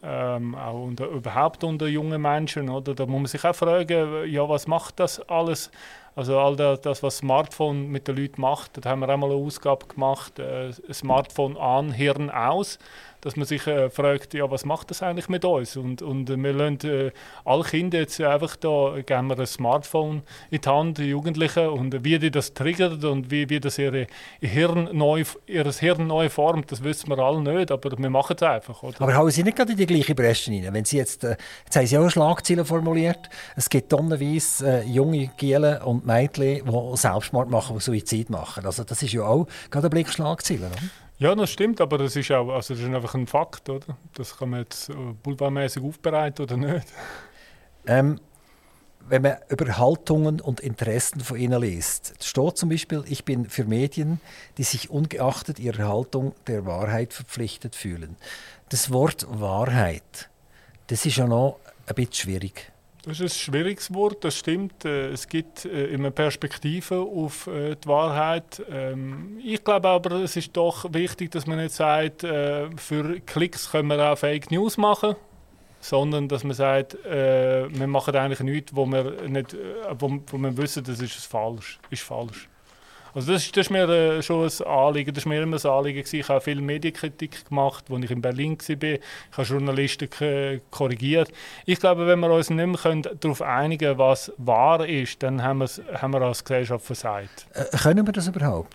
ähm, auch unter, überhaupt unter jungen Menschen, oder, da muss man sich auch fragen, ja, was macht das alles, also all das, das was Smartphone mit den Leuten macht, da haben wir einmal eine Ausgabe gemacht, äh, Smartphone an, Hirn aus, dass man sich äh, fragt, ja, was macht das eigentlich mit uns? Und, und äh, wir lassen äh, alle Kinder jetzt einfach da, geben wir ein Smartphone in die Hand, die Jugendlichen, und wie die das triggert und wie, wie das ihre Hirn neu, ihr Hirn neu formt, das wissen wir alle nicht, aber wir machen es einfach. Oder? Aber hauen Sie nicht gerade in die gleiche Bresche rein? Wenn Sie jetzt, äh, jetzt haben Sie auch Schlagzeilen formuliert, es gibt tonnenweise äh, junge Gielen und Mädchen, die Selbstmord machen, die Suizid machen. Also das ist ja auch gerade ein Blick Schlagzeilen, oder? Ja, das stimmt, aber das ist, auch, also das ist einfach ein Fakt, oder? Das kann man jetzt äh, boulevardmäßig aufbereiten oder nicht. Ähm, wenn man über Haltungen und Interessen von ihnen liest, steht zum Beispiel, ich bin für Medien, die sich ungeachtet ihrer Haltung der Wahrheit verpflichtet fühlen. Das Wort Wahrheit, das ist ja noch ein bisschen schwierig. Das ist ein schwieriges Wort, das stimmt. Äh, es gibt äh, immer Perspektiven auf äh, die Wahrheit. Ähm, ich glaube aber, es ist doch wichtig, dass man nicht sagt, für Klicks können wir auch Fake News machen, sondern dass man sagt, wir machen eigentlich nichts, wo wir, nicht, wo, wir wissen, das ist falsch. Ist falsch. Also das, das ist mir äh, schon ein Anliegen, das ist mir immer ein Anliegen gewesen. Ich habe viel Medienkritik gemacht, als ich in Berlin war. Ich habe Journalisten korrigiert. Ich glaube, wenn wir uns nicht mehr darauf einigen können, was wahr ist, dann haben, haben wir als Gesellschaft versagt. Äh, können wir das überhaupt?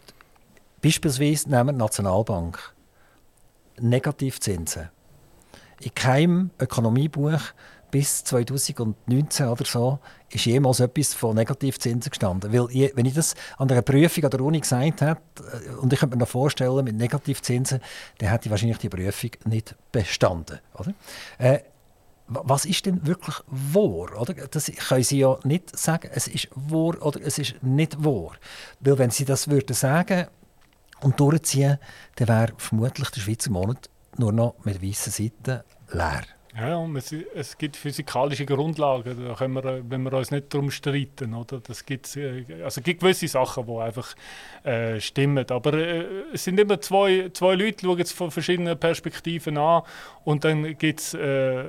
Beispielsweise nehmen wir die Nationalbank. Negativzinsen. In keinem Ökonomiebuch bis 2019 oder so ist jemals etwas von Negativzinsen gestanden. Weil ich, wenn ich das an einer Prüfung an der Uni gesagt hätte, äh, und ich könnte mir noch vorstellen, mit Negativzinsen, dann hätte ich wahrscheinlich die Prüfung nicht bestanden. Oder? Äh, was ist denn wirklich wahr? Oder? Das können Sie ja nicht sagen, es ist wahr oder es ist nicht wahr. Weil wenn Sie das würden sagen und durchziehen, dann wäre vermutlich der Schweizer Monat nur noch mit weißen Seiten leer. Ja, es, es gibt physikalische Grundlagen, da können wir, wenn wir uns nicht darum streiten. Oder? Das gibt, äh, also es gibt gewisse Sachen, die einfach äh, stimmen. Aber äh, es sind immer zwei, zwei Leute, die schauen es von verschiedenen Perspektiven an und dann gibt es äh,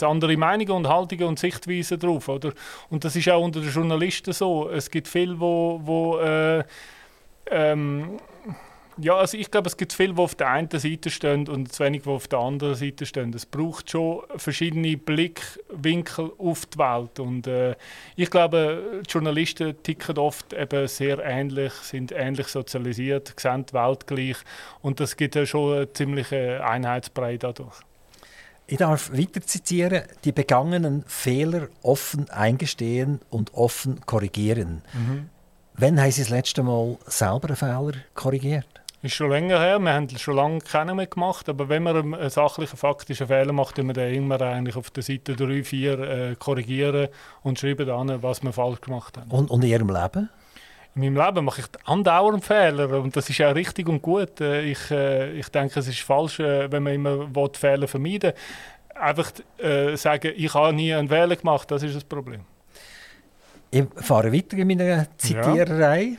andere Meinungen und Haltungen und Sichtweisen drauf. Oder? Und das ist auch unter den Journalisten so. Es gibt viele, wo, wo äh, ähm, ja, also ich glaube, es gibt viele, die auf der einen Seite stehen und zu wenig, die auf der anderen Seite stehen. Es braucht schon verschiedene Blickwinkel auf die Welt. Und äh, ich glaube, die Journalisten ticken oft eben sehr ähnlich, sind ähnlich sozialisiert, sehen die Welt gleich. Und das gibt ja schon eine ziemliche Einheitsbrei dadurch. Ich darf weiter zitieren, die begangenen Fehler offen eingestehen und offen korrigieren. Mhm. Wann haben Sie das letzte Mal selber einen Fehler korrigiert? Ist schon länger her, wir haben schon lange keinen mehr gemacht, aber wenn man einen sachlichen, faktischen Fehler macht, dann wir den immer eigentlich auf der Seite 3, 4 äh, korrigieren und schreiben dann, was wir falsch gemacht haben. Und, und in Ihrem Leben? In meinem Leben mache ich andauernd Fehler und das ist auch richtig und gut. Äh, ich, äh, ich denke, es ist falsch, äh, wenn man immer Fehler vermeiden will einfach äh, sagen, ich habe nie einen Wähler gemacht, das ist das Problem. Ich fahre weiter in meiner Zitiererei. Ja.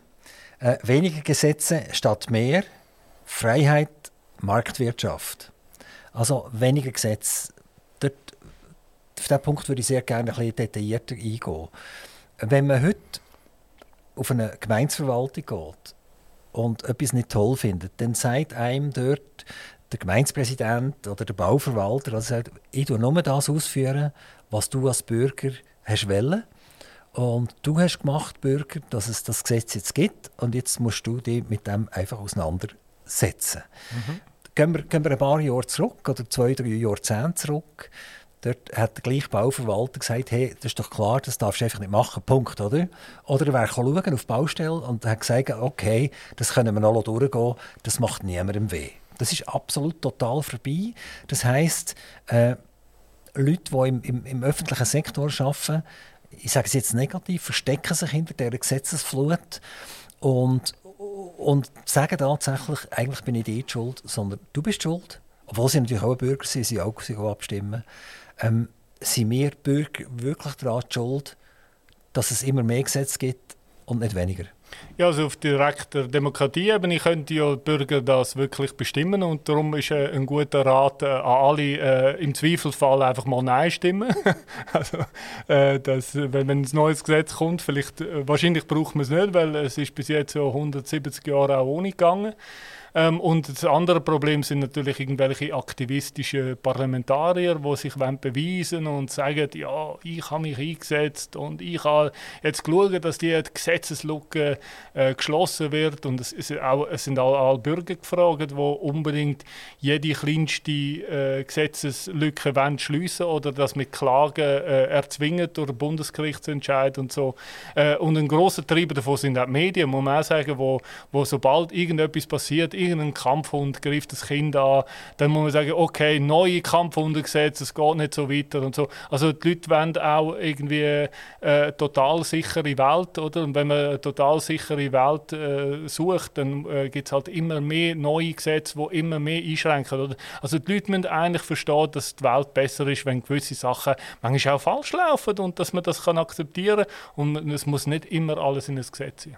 Äh, weniger Gesetze statt mehr. Freiheit, Marktwirtschaft. Also weniger Gesetze. Dort, auf diesen Punkt würde ich sehr gerne ein bisschen detaillierter eingehen. Wenn man heute auf eine Gemeinsverwaltung geht und etwas nicht toll findet, dann sagt einem dort der Gemeindepräsident oder der Bauverwalter, also sagt, ich tue nur das ausführen, was du als Bürger hast wollen. Und du hast gemacht, Bürger, dass es das Gesetz jetzt gibt und jetzt musst du dich mit dem einfach auseinandersetzen. Mhm. Gehen, wir, gehen wir ein paar Jahre zurück oder zwei, drei Jahrzehnte zurück. Dort hat der gleiche Bauverwalter gesagt, hey, das ist doch klar, das darfst du einfach nicht machen, Punkt, oder? Oder er wäre schauen auf die Baustelle und hat gesagt, okay, das können wir noch durchgehen, das macht niemandem weh. Das ist absolut total vorbei. Das heisst, äh, Leute, die im, im, im öffentlichen Sektor arbeiten, ich sage es jetzt negativ, verstecken sich hinter dieser Gesetzesflut und, und sagen tatsächlich, eigentlich bin ich nicht schuld, sondern du bist schuld. Obwohl sie natürlich auch Bürger sind, sie auch sich auch abstimmen. Ähm, sind wir Bürger wirklich daran schuld, dass es immer mehr Gesetze gibt und nicht weniger? Ja, also auf direkter Demokratieebene könnten ja die Bürger das wirklich bestimmen und darum ist äh, ein guter Rat äh, an alle äh, im Zweifelsfall einfach mal Nein stimmen. [laughs] also, äh, das, wenn, wenn ein neues Gesetz kommt, vielleicht, äh, wahrscheinlich braucht man es nicht, weil es ist bis jetzt so 170 Jahre auch ohne gegangen. Ähm, und das andere Problem sind natürlich irgendwelche aktivistischen Parlamentarier, die sich beweisen und sagen, ja, ich habe mich eingesetzt und ich habe jetzt geschaut, dass die Gesetzeslücke äh, geschlossen wird. Und es, ist auch, es sind auch alle Bürger gefragt, die unbedingt jede kleinste äh, Gesetzeslücke schliessen oder das mit Klagen äh, erzwingen durch Bundesgerichtsentscheid und so. Äh, und ein großer Treiber davon sind auch die Medien, muss man auch sagen, wo, wo sobald irgendetwas passiert, irgendein Kampfhund greift das Kind an, dann muss man sagen, okay, neue Kampfhundegesetze, es geht nicht so weiter und so. Also die Leute wollen auch irgendwie eine äh, total sichere Welt, oder? Und wenn man eine total sichere Welt äh, sucht, dann äh, gibt es halt immer mehr neue Gesetze, die immer mehr einschränken, oder? Also die Leute müssen eigentlich verstehen, dass die Welt besser ist, wenn gewisse Sachen manchmal auch falsch laufen und dass man das kann akzeptieren kann und es muss nicht immer alles in ein Gesetz sein.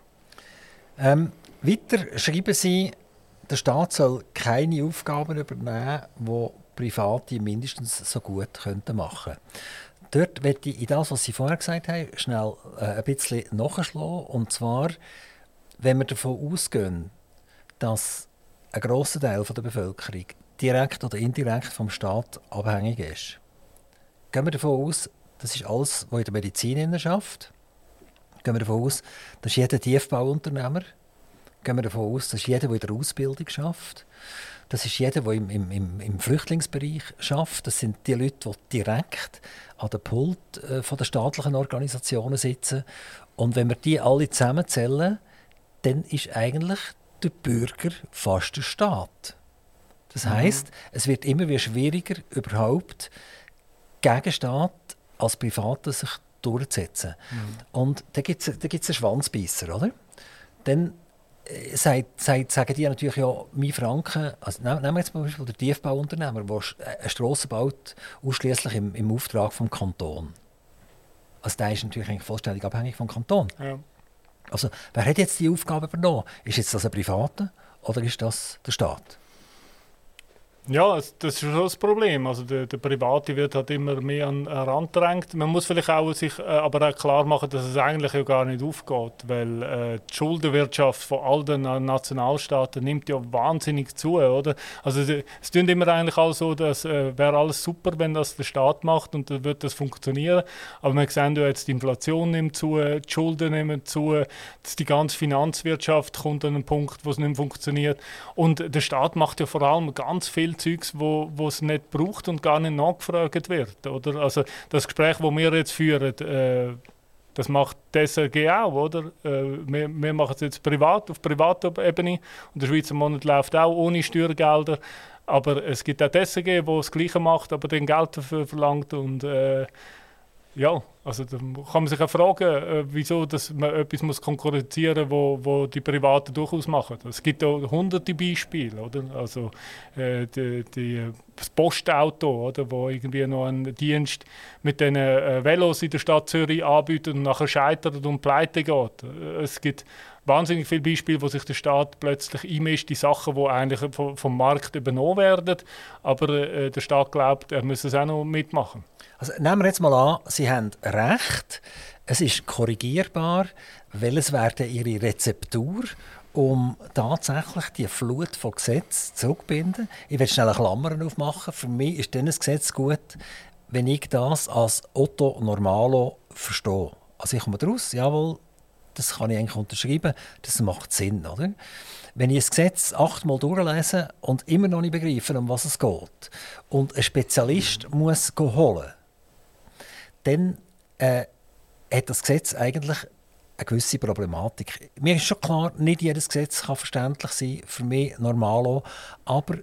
Ähm, weiter schreiben Sie, der Staat soll keine Aufgaben übernehmen, die Private mindestens so gut könnten machen könnten. Dort möchte ich in das, was Sie vorher gesagt haben, schnell äh, ein bisschen nachschlagen. Und zwar, wenn wir davon ausgehen, dass ein grosser Teil der Bevölkerung direkt oder indirekt vom Staat abhängig ist. Gehen wir davon aus, das ist alles, was in der Medizin schafft. Gehen wir davon aus, dass jeder Tiefbauunternehmer gehen wir davon aus, dass jeder, der in der Ausbildung schafft, das ist jeder, der im, im, im Flüchtlingsbereich schafft. Das sind die Leute, die direkt an der Pult äh, von der staatlichen Organisationen sitzen. Und wenn wir die alle zusammenzählen, dann ist eigentlich der Bürger fast der Staat. Das mhm. heißt, es wird immer wieder schwieriger, überhaupt gegen Staat als Privater sich durchzusetzen. Mhm. Und da gibt es einen Schwanzbeißer, oder? Dann sagt, sagt, sagen die natürlich ja, mein Franken, also nehmen wir jetzt zum Beispiel den Tiefbauunternehmer, der eine Strasse baut, ausschließlich im, im Auftrag vom Kanton. Also der ist natürlich vollständig abhängig vom Kanton. Ja. Also wer hat jetzt die Aufgabe übernommen? Ist jetzt das ein Privater oder ist das der Staat? Ja, das ist schon das Problem. Also der, der Private wird halt immer mehr an den Rand gedrängt. Man muss vielleicht auch sich äh, aber auch klar machen, dass es eigentlich ja gar nicht aufgeht, weil äh, die Schuldenwirtschaft von all den Nationalstaaten nimmt ja wahnsinnig zu, oder? Also es tun immer eigentlich auch so, dass äh, wäre alles super, wenn das der Staat macht und dann wird das funktionieren. Aber wir sehen ja jetzt, die Inflation nimmt zu, die Schulden nehmen zu, die ganze Finanzwirtschaft kommt an einen Punkt, wo es nicht mehr funktioniert. Und der Staat macht ja vor allem ganz viel Zeugs, wo, wo es nicht braucht und gar nicht nachgefragt wird. Oder? Also das Gespräch, das wir jetzt führen, äh, das macht die SRG auch, oder? Äh, wir, wir machen es jetzt privat, auf privater Ebene und der Schweizer Monat läuft auch ohne Steuergelder. Aber es gibt auch die SRG, die das Gleiche macht, aber den Geld dafür verlangt und äh, ja, Also da kann man sich auch fragen, äh, wieso dass man etwas muss konkurrenzieren muss, wo, wo die Privaten durchaus machen. Es gibt auch hunderte Beispiele, oder? Also äh, die, die, das Postauto, oder, wo irgendwie noch einen Dienst mit den äh, Velos in der Stadt Zürich anbietet und nachher scheitert und pleite geht. Es gibt wahnsinnig viele Beispiele, wo sich der Staat plötzlich einmischt in Sachen, die eigentlich vom, Markt übernommen werden, aber äh, der Staat glaubt, er müsse es auch noch mitmachen. Also nehmen wir jetzt mal an, Sie haben recht, es ist korrigierbar, welches wäre Ihre Rezeptur, um tatsächlich die Flut von Gesetzen zurückzubinden. Ich werde schnell eine Klammer aufmachen. Für mich ist dieses Gesetz gut, wenn ich das als Otto Normalo verstehe. Also ich komme daraus, jawohl, das kann ich eigentlich unterschreiben, das macht Sinn, oder? Wenn ich ein Gesetz achtmal durchlese und immer noch nicht begreife, um was es geht, und ein Spezialist muss holen, dann äh, hat das Gesetz eigentlich eine gewisse Problematik. Mir ist schon klar, nicht jedes Gesetz kann verständlich sein, für mich normal auch, aber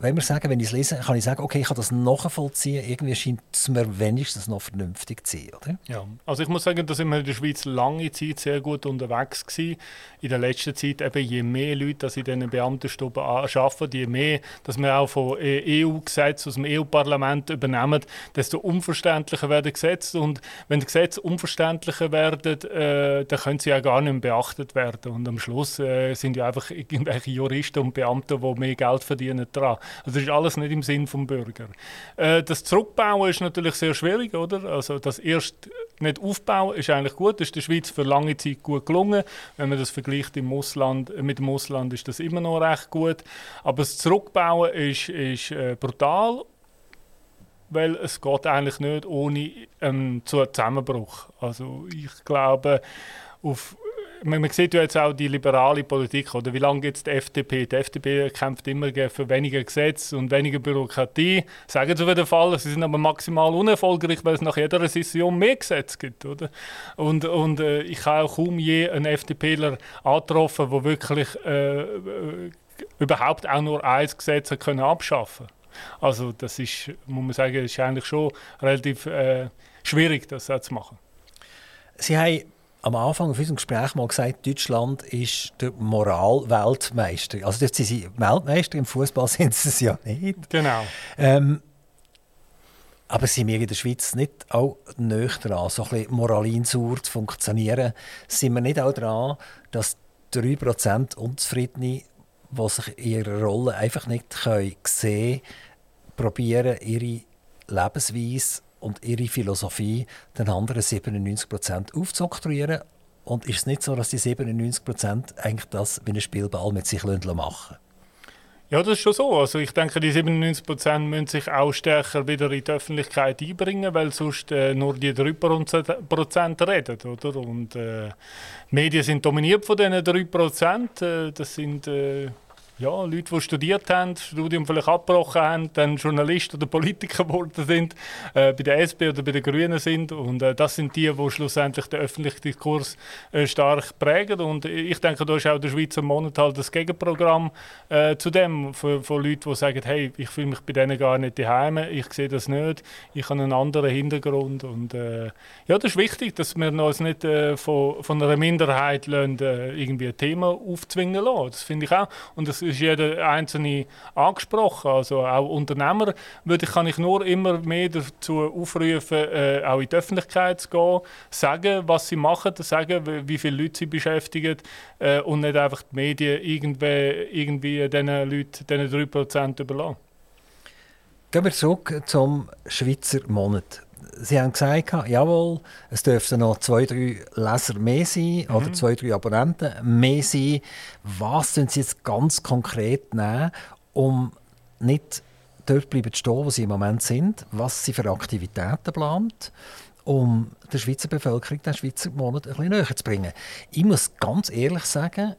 wenn wir sagen, wenn ich es lese, kann ich sagen, okay, ich kann das nachvollziehen. Irgendwie scheint es mir wenigstens noch vernünftig zu sein, oder? Ja, also ich muss sagen, da sind wir in der Schweiz lange Zeit sehr gut unterwegs gewesen. In der letzten Zeit eben, je mehr Leute, die in diesen Beamtenstuben arbeiten, je mehr, dass wir auch von EU-Gesetzen aus dem EU-Parlament übernehmen, desto unverständlicher werden Gesetze. Und wenn die Gesetze unverständlicher werden, äh, dann können sie ja gar nicht mehr beachtet werden. Und am Schluss äh, sind ja einfach irgendwelche Juristen und Beamte, die mehr Geld verdienen, dran. Also das ist alles nicht im Sinn des Bürger. Äh, das Zurückbauen ist natürlich sehr schwierig, oder? Also das erst nicht aufbauen ist eigentlich gut. Das ist der Schweiz für lange Zeit gut gelungen. Wenn man das vergleicht im Ausland, mit dem Ausland, ist das immer noch recht gut. Aber das Zurückbauen ist, ist äh, brutal weil es geht eigentlich nicht ohne ähm, zu einem Zusammenbruch. Also ich glaube, auf man, man sieht ja jetzt auch die liberale Politik, oder wie lange gibt es die FDP? Die FDP kämpft immer für weniger Gesetze und weniger Bürokratie. Sagen sie auf jeden Fall, sie sind aber maximal unerfolgreich, weil es nach jeder Session mehr Gesetze gibt. Oder? Und, und äh, ich habe auch kaum je einen FDPler angetroffen, der wirklich äh, äh, überhaupt auch nur ein Gesetz können abschaffen Also das ist, muss man sagen, ist eigentlich schon relativ äh, schwierig, das zu machen. Sie haben am Anfang von unserem Gespräch mal gesagt, Deutschland ist der Moral-Weltmeister. Also sind sie Weltmeister, im Fußball [laughs] sind sie es ja nicht. Genau. Ähm, aber sind wir in der Schweiz nicht auch näher dran, so ein bisschen moralinsauer zu funktionieren? Sind wir nicht auch dran, dass 3% Unzufriedene, die sich in ihrer Rolle einfach nicht sehen können, probieren, ihre Lebensweise und ihre Philosophie den anderen 97 Prozent aufzuoktroyieren. Und ist es nicht so, dass die 97 Prozent eigentlich das wie ein Spielball mit sich machen ja, das ist schon so. Also ich denke, die 97 Prozent müssen sich auch stärker wieder in die Öffentlichkeit einbringen, weil sonst äh, nur die 3 Prozent reden. Oder? Und äh, Medien sind dominiert von diesen 3 Prozent. Äh, das sind äh, ja, Leute, die studiert haben, das Studium vielleicht abgebrochen haben, dann Journalist oder Politiker [laughs] geworden sind, äh, bei der SP oder bei den Grünen sind. Und äh, das sind die, die schlussendlich den öffentlichen Diskurs äh, stark prägen. Und ich denke, da ist auch der Schweizer Monat halt das Gegenprogramm äh, zu dem, von, von Leuten, die sagen, hey, ich fühle mich bei denen gar nicht daheim, ich sehe das nicht, ich habe einen anderen Hintergrund. Und äh, ja, das ist wichtig, dass wir uns nicht äh, von, von einer Minderheit lassen, irgendwie ein Thema aufzwingen lassen. Das finde ich auch. Und das ist jeder Einzelne angesprochen. Also auch Unternehmer würde, kann ich nur immer mehr dazu aufrufen, äh, auch in die Öffentlichkeit zu gehen, sagen, was sie machen, sagen, wie viele Leute sie beschäftigen äh, und nicht einfach die Medien irgendwie, irgendwie diesen Leuten, diesen 3% überlassen. Gehen wir zurück zum Schweizer Monat. Sie haben gesagt, jawohl, es dürften noch zwei, drei Leser mehr sein mhm. oder zwei, drei Abonnenten mehr sein. Was sind Sie jetzt ganz konkret nehmen, um nicht dort bleiben zu stehen, wo Sie im Moment sind, was Sie für Aktivitäten plant, um der Schweizer Bevölkerung den Schweizer Monat ein bisschen näher zu bringen? Ich muss ganz ehrlich sagen,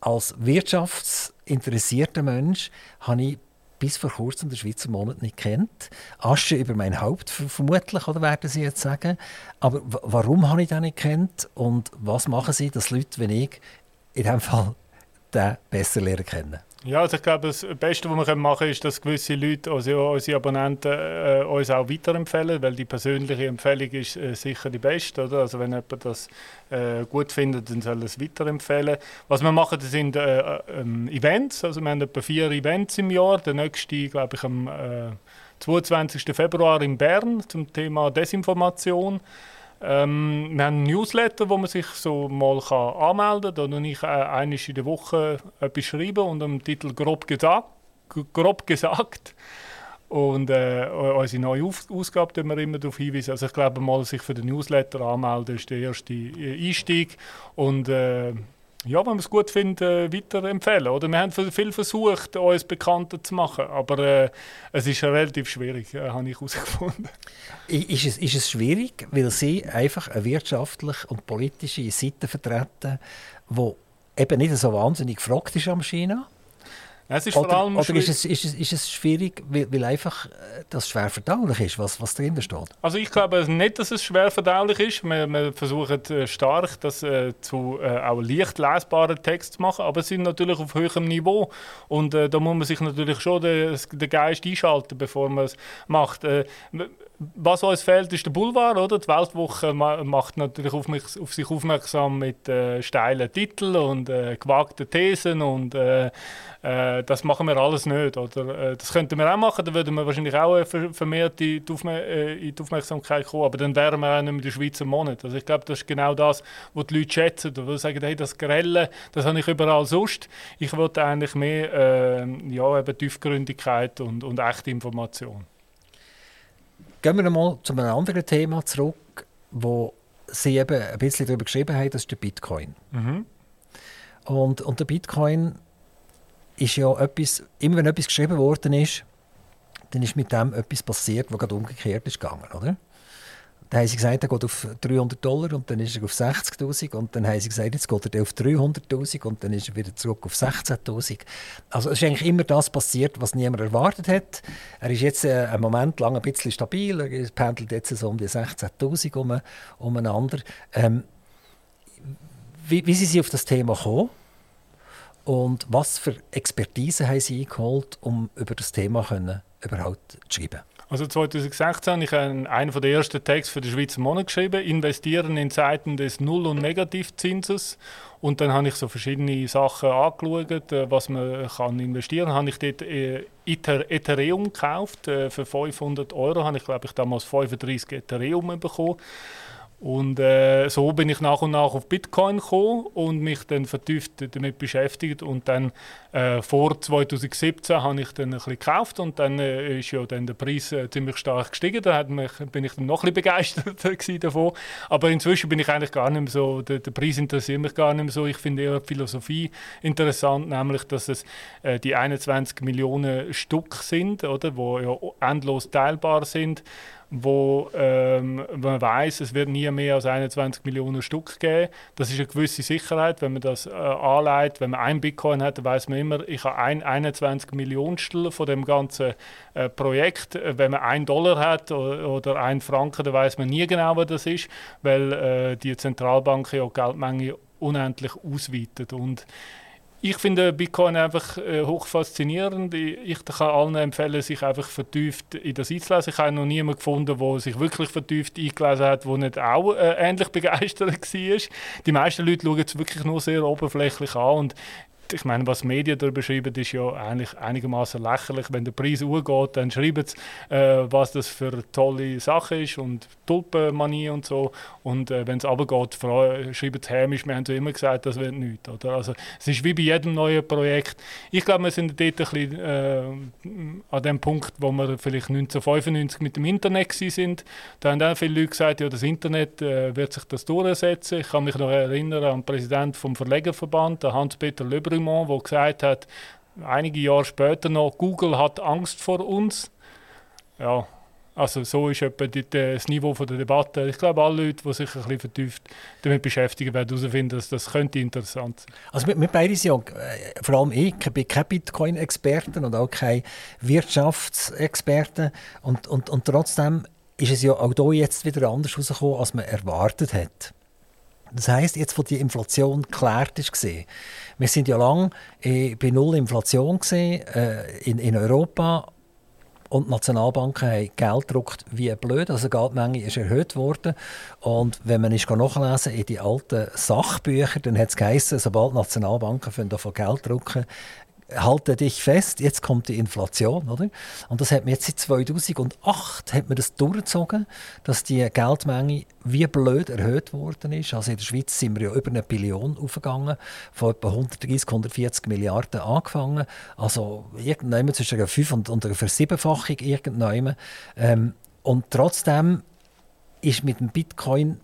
als wirtschaftsinteressierter Mensch habe ich bis vor kurzem den Schweizer Monat nicht kennt. Asche über mein Haupt vermutlich, oder werden Sie jetzt sagen. Aber warum habe ich den nicht kennt und was machen Sie, dass Leute wie ich in diesem Fall den besser lernen kennen? Ja, also ich glaube, das Beste, was wir machen können, ist, dass gewisse Leute, also unsere Abonnenten, äh, uns auch weiterempfehlen, weil die persönliche Empfehlung ist äh, sicher die beste. Oder? Also wenn jemand das äh, gut findet, dann soll er es weiterempfehlen. Was wir machen, das sind äh, ähm, Events. Also wir haben etwa vier Events im Jahr. Der nächste, glaube ich, am 22. Äh, Februar in Bern zum Thema Desinformation. Ähm, wir haben einen Newsletter, wo man sich so mal kann anmelden kann. Da ich äh, einmal in der Woche etwas schreiben und am Titel «Grob gesagt». Grob gesagt. Und äh, unsere neue Auf Ausgabe tun wir immer darauf hinweisen. Also ich glaube mal, sich für den Newsletter anmelden ist der erste äh, Einstieg. Und äh, ja, wenn man es gut findet, äh, weiterempfehlen. Oder? Wir haben viel versucht, uns bekannter zu machen, aber äh, es ist relativ schwierig, äh, habe ich herausgefunden. [laughs] Ist es, ist es schwierig, weil Sie einfach eine wirtschaftliche und politische Seite vertreten, die eben nicht so wahnsinnig gefragt ist am China? Es ist oder, vor allem oder ist es, ist, es, ist es schwierig, weil, weil einfach äh, das schwer verdaulich ist, was, was drin steht? Also ich glaube nicht, dass es schwer verdaulich ist. Wir, wir versuchen äh, stark, das äh, zu äh, auch leicht lesbaren Text zu machen, aber es sind natürlich auf höherem Niveau und äh, da muss man sich natürlich schon den, den Geist einschalten, bevor man es macht. Was uns fehlt, ist der Boulevard. Oder? Die Weltwoche macht natürlich auf, mich, auf sich aufmerksam mit äh, steilen Titeln und äh, gewagten Thesen. Und äh, äh das machen wir alles nicht. Oder? Äh, das könnten wir auch machen, dann würden wir wahrscheinlich auch äh, vermehrt in die, Aufmer in die Aufmerksamkeit kommen. Aber dann wären wir auch nicht mehr der Schweizer Monat. Also ich glaube, das ist genau das, was die Leute schätzen. Oder sagen, hey, das Grelle, das habe ich überall sonst. Ich wollte eigentlich mehr ja, eben Tiefgründigkeit und, und echte Information. Gehen wir mal zu einem anderen Thema zurück, wo Sie eben ein bisschen darüber geschrieben haben, das ist der Bitcoin. Mhm. Und, und der Bitcoin ist ja etwas, immer wenn etwas geschrieben worden ist, dann ist mit dem etwas passiert, was gerade umgekehrt ist gegangen, oder? Dann haben sie gesagt, er geht auf 300 Dollar und dann ist er auf 60'000 und dann haben sie gesagt, jetzt geht er auf 300'000 und dann ist er wieder zurück auf 16'000. Also es ist eigentlich immer das passiert, was niemand erwartet hat. Er ist jetzt äh, einen Moment lang ein bisschen stabil, er pendelt jetzt so um die 16'000 um, umeinander. Ähm, wie, wie sind Sie auf das Thema gekommen? Und was für Expertise haben Sie eingeholt, um über das Thema können, überhaupt zu schreiben? Also 2016 habe ich einen der ersten Texte für den Schweizer Monat geschrieben, Investieren in Zeiten des Null- und Negativzinses. Und dann habe ich so verschiedene Sachen angeschaut, äh, was man kann investieren kann. Habe ich dort äh, Ethereum gekauft. Äh, für 500 Euro habe ich, glaube ich, damals 35 Ethereum bekommen. Und äh, so bin ich nach und nach auf Bitcoin gekommen und mich dann vertieft damit beschäftigt. Und dann äh, vor 2017 habe ich dann ein bisschen gekauft und dann äh, ist ja dann der Preis äh, ziemlich stark gestiegen. Da mich, bin ich dann noch ein bisschen begeistert [laughs] davon. Aber inzwischen bin ich eigentlich gar nicht mehr so, der, der Preis interessiert mich gar nicht mehr so. Ich finde eher die Philosophie interessant, nämlich, dass es äh, die 21 Millionen Stück sind, oder, wo ja endlos teilbar sind wo ähm, man weiß, es wird nie mehr als 21 Millionen Stück geben. Das ist eine gewisse Sicherheit, wenn man das äh, anleitet. Wenn man ein Bitcoin hat, dann weiß man immer, ich habe ein 21 Millionstel von dem ganzen äh, Projekt. Wenn man einen Dollar hat oder, oder einen Franken, dann weiß man nie genau, was das ist, weil äh, die Zentralbank ja die Geldmenge unendlich ausweitet. Und ich finde Bitcoin einfach äh, hoch faszinierend. Ich, kann allen empfehlen, sich einfach vertieft in das einzulesen. Ich habe noch niemanden gefunden, der sich wirklich vertieft eingelesen hat, der nicht auch äh, ähnlich [laughs] begeistert war. Die meisten Leute schauen es wirklich nur sehr oberflächlich an und ich meine, was Medien darüber schreiben, ist ja eigentlich einigermaßen lächerlich. Wenn der Preis hochgeht, dann schreiben sie, äh, was das für eine tolle Sache ist und Tulpenmanie und so. Und äh, wenn es runtergeht, schreiben sie hämisch, wir haben ja immer gesagt, das wird nichts. Oder? Also, es ist wie bei jedem neuen Projekt. Ich glaube, wir sind dort ein bisschen äh, an dem Punkt, wo wir vielleicht 1995 mit dem Internet sind. Da haben dann viele Leute gesagt, ja, das Internet äh, wird sich das durchsetzen. Ich kann mich noch erinnern an den Präsidenten vom Verlegerverband, Hans-Peter Löbring, Dumont, der gesagt hat, einige Jahre später noch, Google hat Angst vor uns. Ja, also so ist etwa das Niveau der Debatte. Ich glaube, alle Leute, die sich ein bisschen vertieft damit beschäftigen, werden herausfinden, dass das könnte interessant sein. Also wir beide sind ja, äh, vor allem ich, bin kein Bitcoin-Experten und auch kein Wirtschaftsexperten und, und, und trotzdem ist es ja auch hier jetzt wieder anders herausgekommen, als man erwartet hat. Das heißt, jetzt, wo die Inflation geklärt ist, wir sind ja lange äh, bei Null Inflation gesehen, äh, in, in Europa und die Nationalbanken haben Geld gedruckt wie blöd. Also die Geldmenge ist erhöht worden. Und wenn man ist nachlesen in die alten Sachbücher, dann hat es geheißen, sobald Nationalbanken davon Geld drucken, halte dich fest, jetzt kommt die Inflation, oder? Und das hat man jetzt seit 2008 hat man das durchgezogen, dass die Geldmenge wie blöd erhöht worden ist. Also in der Schweiz sind wir ja über eine Billion aufgegangen, von etwa 130, 140 Milliarden angefangen. Also irgendwann zwischen einer 5 und, einer Versiebenfachung irgendwann. Ähm, und trotzdem ist mit dem Bitcoin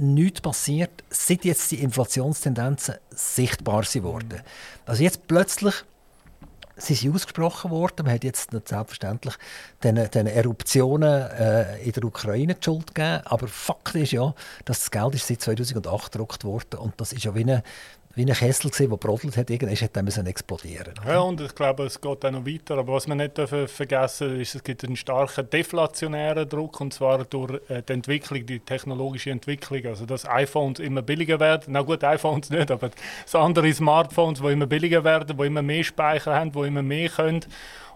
nichts passiert, seit jetzt die Inflationstendenzen sichtbar sind worden. Also jetzt plötzlich sie sind ausgesprochen worden. Man hat jetzt selbstverständlich den, den Eruptionen äh, in der Ukraine die Schuld gegeben. Aber Fakt ist ja, dass das Geld ist seit 2008 gedruckt wurde und das ist ja wie eine wie ein Kessel, der brodelt hat, irgendwann hat müssen explodieren. Ja, und ich glaube, es geht auch noch weiter. Aber was man nicht vergessen ist, es gibt einen starken deflationären Druck, und zwar durch äh, die Entwicklung, die technologische Entwicklung. Also, dass iPhones immer billiger werden. Na gut, iPhones nicht, aber andere Smartphones, die immer billiger werden, die immer mehr Speicher haben, die immer mehr können.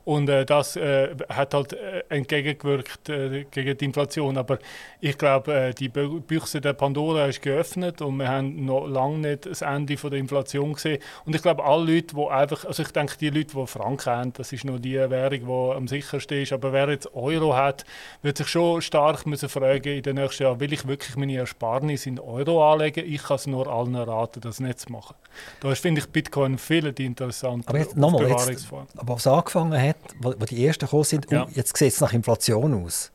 Und äh, das äh, hat halt äh, entgegengewirkt äh, gegen die Inflation. Aber ich glaube, äh, die Büchse der Pandora ist geöffnet und wir haben noch lange nicht das Ende von der Inflation gesehen. Und ich glaube, alle Leute, die einfach, also ich denke, die Leute, die Franken haben, das ist noch die Währung, die am sichersten ist. Aber wer jetzt Euro hat, wird sich schon stark müssen fragen in den nächsten Jahren, will ich wirklich meine Ersparnisse in Euro anlegen? Ich kann es nur allen raten, das nicht zu machen. Da finde ich Bitcoin viel interessanter Aber jetzt nochmal, was angefangen hat, hat, wo, wo die ersten gekommen sind, ja. jetzt sieht es nach Inflation aus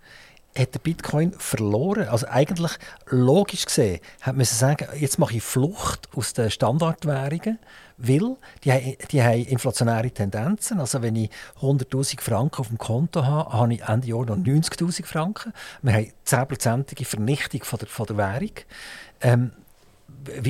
hat der Bitcoin verloren. Also eigentlich logisch gesehen hat man sagen, jetzt mache ich Flucht aus den Standardwährungen, weil die, die haben inflationäre Tendenzen. Also wenn ich 100'000 Franken auf dem Konto habe, habe ich Ende Jahr noch 90'000 Franken. Wir haben 10%ige Vernichtung von der, von der Währung. Ähm,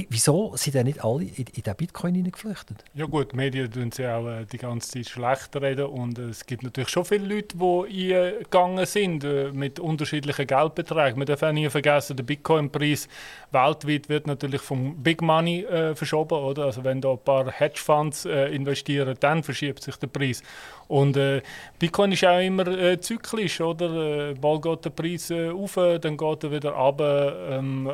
wieso sind denn nicht alle in, in den Bitcoin hineingeflüchtet? Ja gut, die Medien tun sie auch äh, die ganze Zeit schlecht reden und äh, es gibt natürlich schon viele Leute, die eingegangen sind äh, mit unterschiedlichen Geldbeträgen. Man darf auch nie vergessen, der Bitcoin-Preis weltweit wird natürlich vom Big Money äh, verschoben, oder? Also wenn da ein paar Hedgefonds äh, investieren, dann verschiebt sich der Preis. Und äh, Bitcoin ist auch immer äh, zyklisch, oder? Äh, geht der Preis äh, auf, dann geht er wieder runter. Ähm,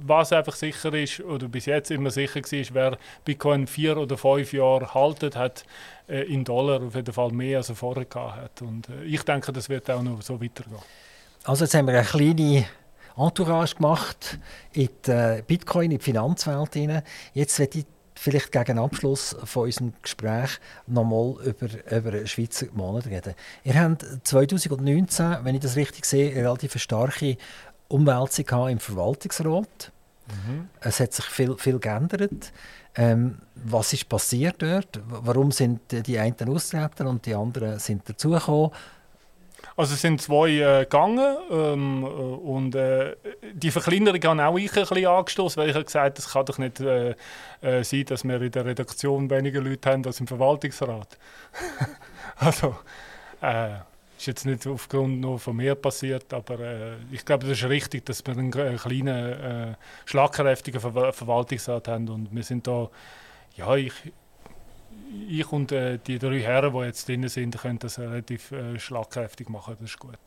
was einfach sicher ist, oder bis jetzt immer sicher war, wer Bitcoin vier oder fünf Jahre haltet, hat äh, in Dollar auf jeden Fall mehr, als er vorher gehabt Und äh, ich denke, das wird auch noch so weitergehen. Also jetzt haben wir eine kleine Entourage gemacht in die Bitcoin, in die Finanzwelt hinein. Jetzt werde ich vielleicht gegen Abschluss von unserem Gespräch nochmal über, über den Schweizer Monat reden. Ihr habt 2019, wenn ich das richtig sehe, eine relativ starke Umwälzung im Verwaltungsrat. Mhm. Es hat sich viel, viel geändert. Ähm, was ist passiert dort? Warum sind die einen austreten und die anderen sind dazugekommen? Also es sind zwei äh, gegangen ähm, äh, und äh, die Verkleinerung habe auch ich ein bisschen angestoßen, weil ich habe gesagt es kann doch nicht äh, äh, sein, dass wir in der Redaktion weniger Leute haben als im Verwaltungsrat. [laughs] also äh, ist jetzt nicht aufgrund nur von mir passiert, aber äh, ich glaube, das ist richtig, dass wir einen kleinen, äh, schlagkräftigen Ver Verwaltungsrat haben und wir sind da, ja, ich, ich und äh, die drei Herren, die jetzt drin sind, können das relativ äh, schlagkräftig machen. Das ist gut.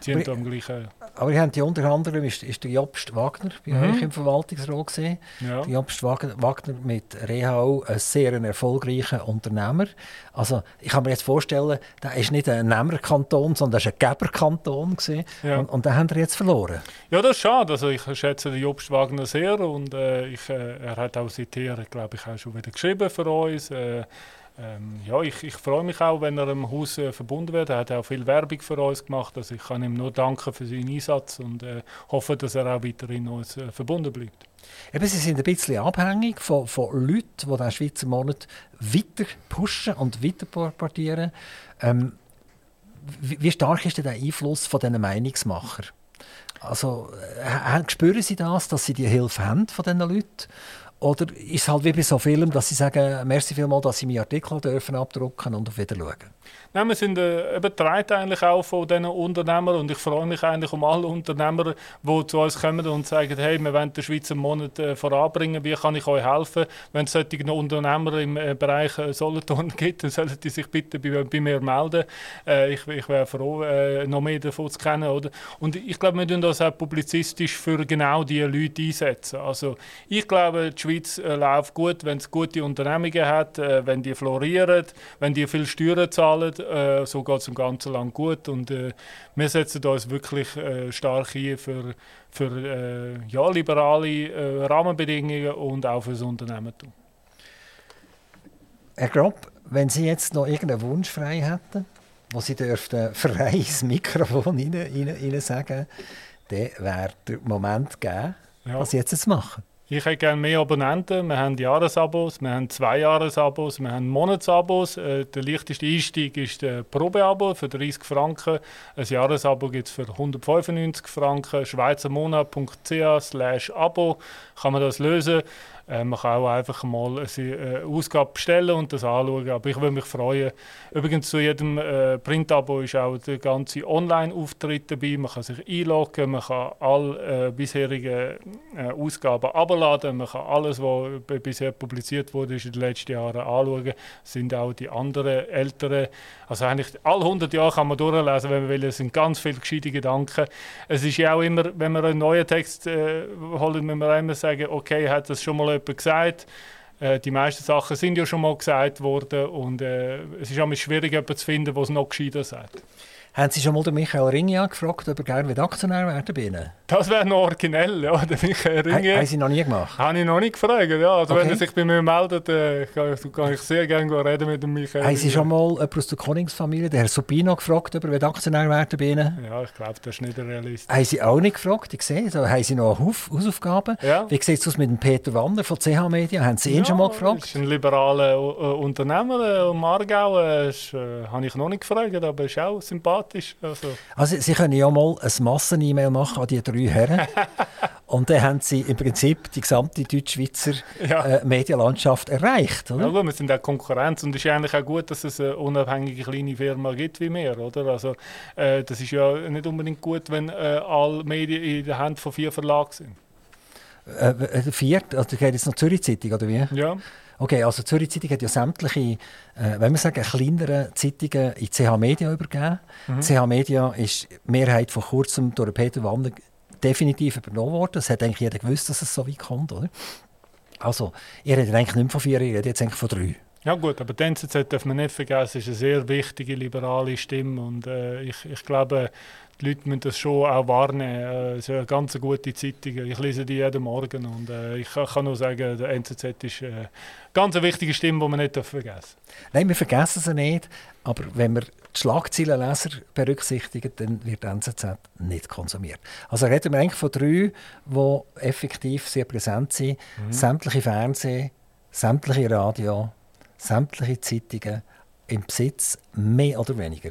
Sie aber, haben gleichen aber ihr habt ja unter anderem ist, ist der Jobst Wagner bei mhm. euch im Verwaltungsrat gesehen. Ja. Der Jobst Wagner mit Rehau ein sehr erfolgreicher Unternehmer. Also ich kann mir jetzt vorstellen, der ist nicht ein Nehmerkanton, sondern er ist ein Geberkanton Ja. Und, und den haben wir jetzt verloren. Ja, das ist schade. Also ich schätze den Jobst Wagner sehr und äh, ich, äh, er hat auch seither, glaube ich, auch schon wieder geschrieben für uns. Äh, ähm, ja, ich, ich freue mich auch, wenn er im Haus äh, verbunden wird. Er hat auch viel Werbung für uns gemacht. Also ich kann ihm nur danken für seinen Einsatz und äh, hoffe, dass er auch weiterhin uns äh, verbunden bleibt. Eben, Sie sind ein bisschen abhängig von, von Leuten, die den Schweizer Monat weiter pushen und weiter portieren. Ähm, wie, wie, stark ist denn der Einfluss von diesen Meinungsmacher? Also, äh, spüren Sie das, dass Sie die Hilfe haben von diesen Leuten? Oder ist es halt wie bei so Filmen, dass sie sagen, merci vielmals, dass sie meinen Artikel dürfen abdrucken und auf Wiedersehen? Nein, wir sind äh, übertreibt eigentlich auch von diesen Unternehmern und ich freue mich eigentlich um alle Unternehmer, die zu uns kommen und sagen, hey, wir wollen den Schweizer Monat äh, voranbringen, wie kann ich euch helfen? Wenn es solche Unternehmer im äh, Bereich äh, Solothurn [laughs] gibt, dann sollen die sich bitte bei, bei mir melden. Äh, ich, ich wäre froh, äh, noch mehr davon zu kennen. Oder? Und ich glaube, wir tun das auch publizistisch für genau diese Leute einsetzen. Also ich glaube, die Schweiz äh, läuft gut, wenn es gute Unternehmungen hat, wenn die florieren, wenn die viel Steuern zahlen äh, so geht es im ganzen Land gut. Und äh, wir setzen uns wirklich äh, stark ein für, für äh, ja, liberale äh, Rahmenbedingungen und auch für das Unternehmertum. Herr Grob, wenn Sie jetzt noch irgendeinen Wunsch frei hätten, wo Sie dürften [laughs] frei ins Mikrofon rein, rein, rein sagen, dann wäre der Moment gegeben, ja. was Sie jetzt machen. Ich hätte gerne mehr Abonnenten. Wir haben Jahresabos, wir haben Zwei-Jahresabos, wir haben Monatsabos. Äh, der leichteste Einstieg ist der Probeabo für 30 Franken. Ein Jahresabo gibt es für 195 Franken. schweizermonat.ch Abo kann man das lösen. Äh, man kann auch einfach mal eine äh, Ausgabe bestellen und das anschauen. Aber ich würde mich freuen. Übrigens zu jedem äh, Printabo ist auch der ganze Online-Auftritt dabei. Man kann sich einloggen, man kann alle äh, bisherigen äh, Ausgaben abladen, man kann alles, was bisher publiziert wurde, in den letzten Jahren anschauen. Es sind auch die anderen älteren, also eigentlich alle 100 Jahre kann man durchlesen, wenn man will. Es sind ganz viele gescheite Gedanken. Es ist ja auch immer, wenn wir einen neuen Text äh, holen, müssen wir immer sagen, okay, hat das schon mal jemand gesagt. Äh, die meisten Sachen sind ja schon mal gesagt worden und äh, es ist auch schwierig, jemanden zu finden, der es noch gescheiter sagt. Haben Sie schon mal den Michael Ringia gefragt, ob er gerne Aktionär werden will? Das wäre noch originell, ja, der Michael Ringia. Haben Sie noch nie gemacht? Habe ich noch nicht gefragt, ja. Also okay. wenn er sich bei mir meldet, äh, kann, kann, ich sehr gerne reden mit dem Michael Haben Sie schon mal jemanden aus der Koningsfamilie, der Herr Subino, gefragt, ob er Aktionär werden will? Ja, ich glaube, das ist nicht realistisch. Haben Sie auch nicht gefragt? Ich sehe, so, haben Sie noch Hausaufgaben? Ja. Wie sieht es aus mit dem Peter Wander von CH Media? Haben Sie ihn ja, schon mal gefragt? Das ist ein liberaler uh, Unternehmer äh, im Aargau. Äh, äh, habe ich noch nicht gefragt, aber ist auch sympathisch. Also. Also Sie können ja mal ein Massen-E-Mail machen an die drei Herren. [laughs] und dann haben Sie im Prinzip die gesamte Deutschschweizer ja. äh, Medienlandschaft erreicht. Oder? Ja gut, wir sind auch Konkurrenz und es ist eigentlich auch gut, dass es eine unabhängige kleine Firma gibt wie wir. Oder? Also, äh, das ist ja nicht unbedingt gut, wenn äh, alle Medien in der Hand von vier Verlagen sind. Äh, äh vier? Also geht jetzt noch Zürich Zeitung, oder wie? Ja. Okay, also die Zürich Zeitung hat ja sämtliche, äh, wenn wir sagen, kleinere Zeitungen in CH Media übergeben. Mhm. CH Media ist Mehrheit von kurzem durch Peter Wander definitiv übernommen worden. Das hat eigentlich jeder gewusst, dass es so weit kommt, oder? Also, ihr redet eigentlich nicht mehr von vier, ihr redet jetzt eigentlich von drei. Ja gut, aber die NZZ darf man nicht vergessen, ist eine sehr wichtige liberale Stimme und äh, ich, ich glaube, die Leute müssen das schon auch wahrnehmen. Äh, es ist eine ganz gute Zeitung. Ich lese die jeden Morgen und äh, ich kann nur sagen, der NZZ ist eine äh, ganz wichtige Stimme, die man nicht vergessen darf. Nein, wir vergessen sie nicht, aber wenn wir die Schlagzeilenleser berücksichtigen, dann wird die NZZ nicht konsumiert. Also reden wir eigentlich von drei, die effektiv sehr präsent sind. Mhm. Sämtliche Fernsehen, sämtliche Radio, sämtliche Zeitungen im Besitz mehr oder weniger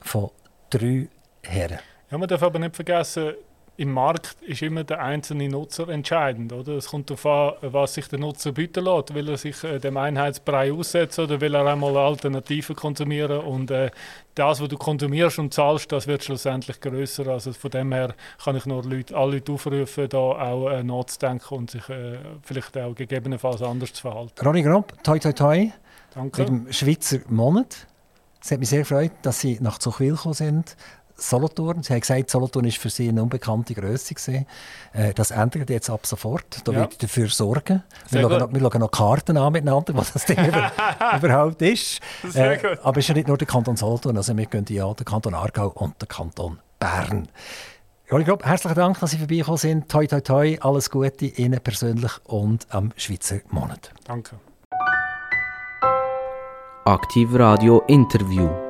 von drei Herren. Ja, man darf aber nicht vergessen, im Markt ist immer der einzelne Nutzer entscheidend. Oder? Es kommt darauf an, was sich der Nutzer bieten lässt. Will er sich äh, dem Einheitsbrei aussetzen oder will er einmal Alternativen konsumieren? Und äh, das, was du konsumierst und zahlst, das wird schlussendlich grösser. Also von dem her kann ich nur Leute, alle Leute aufrufen, da auch äh, nachzudenken und sich äh, vielleicht auch gegebenenfalls anders zu verhalten. Ronny Grob, toi toi toi. Danke. Mit dem Schweizer Monat. Es hat mich sehr gefreut, dass Sie nach Zuchwil gekommen sind. Solothurn. Sie haben gesagt, Solothurn war für Sie eine unbekannte Größe. Äh, das ändert jetzt ab sofort. Da ja. wird dafür sorgen. wir schauen, noch, wir schauen, noch, Karten an miteinander, was das Ding [laughs] überhaupt ist. Äh, aber es ist ja nicht nur der Kanton Solothurn. Also wir gehen ja den Kanton Aargau und den Kanton Bern. Ronny Grob, herzlichen Dank, dass Sie vorbeigekommen sind. Toi, toi, toi. Alles Gute Ihnen persönlich und am Schweizer Monat. Danke. Aktiv Radio Interview.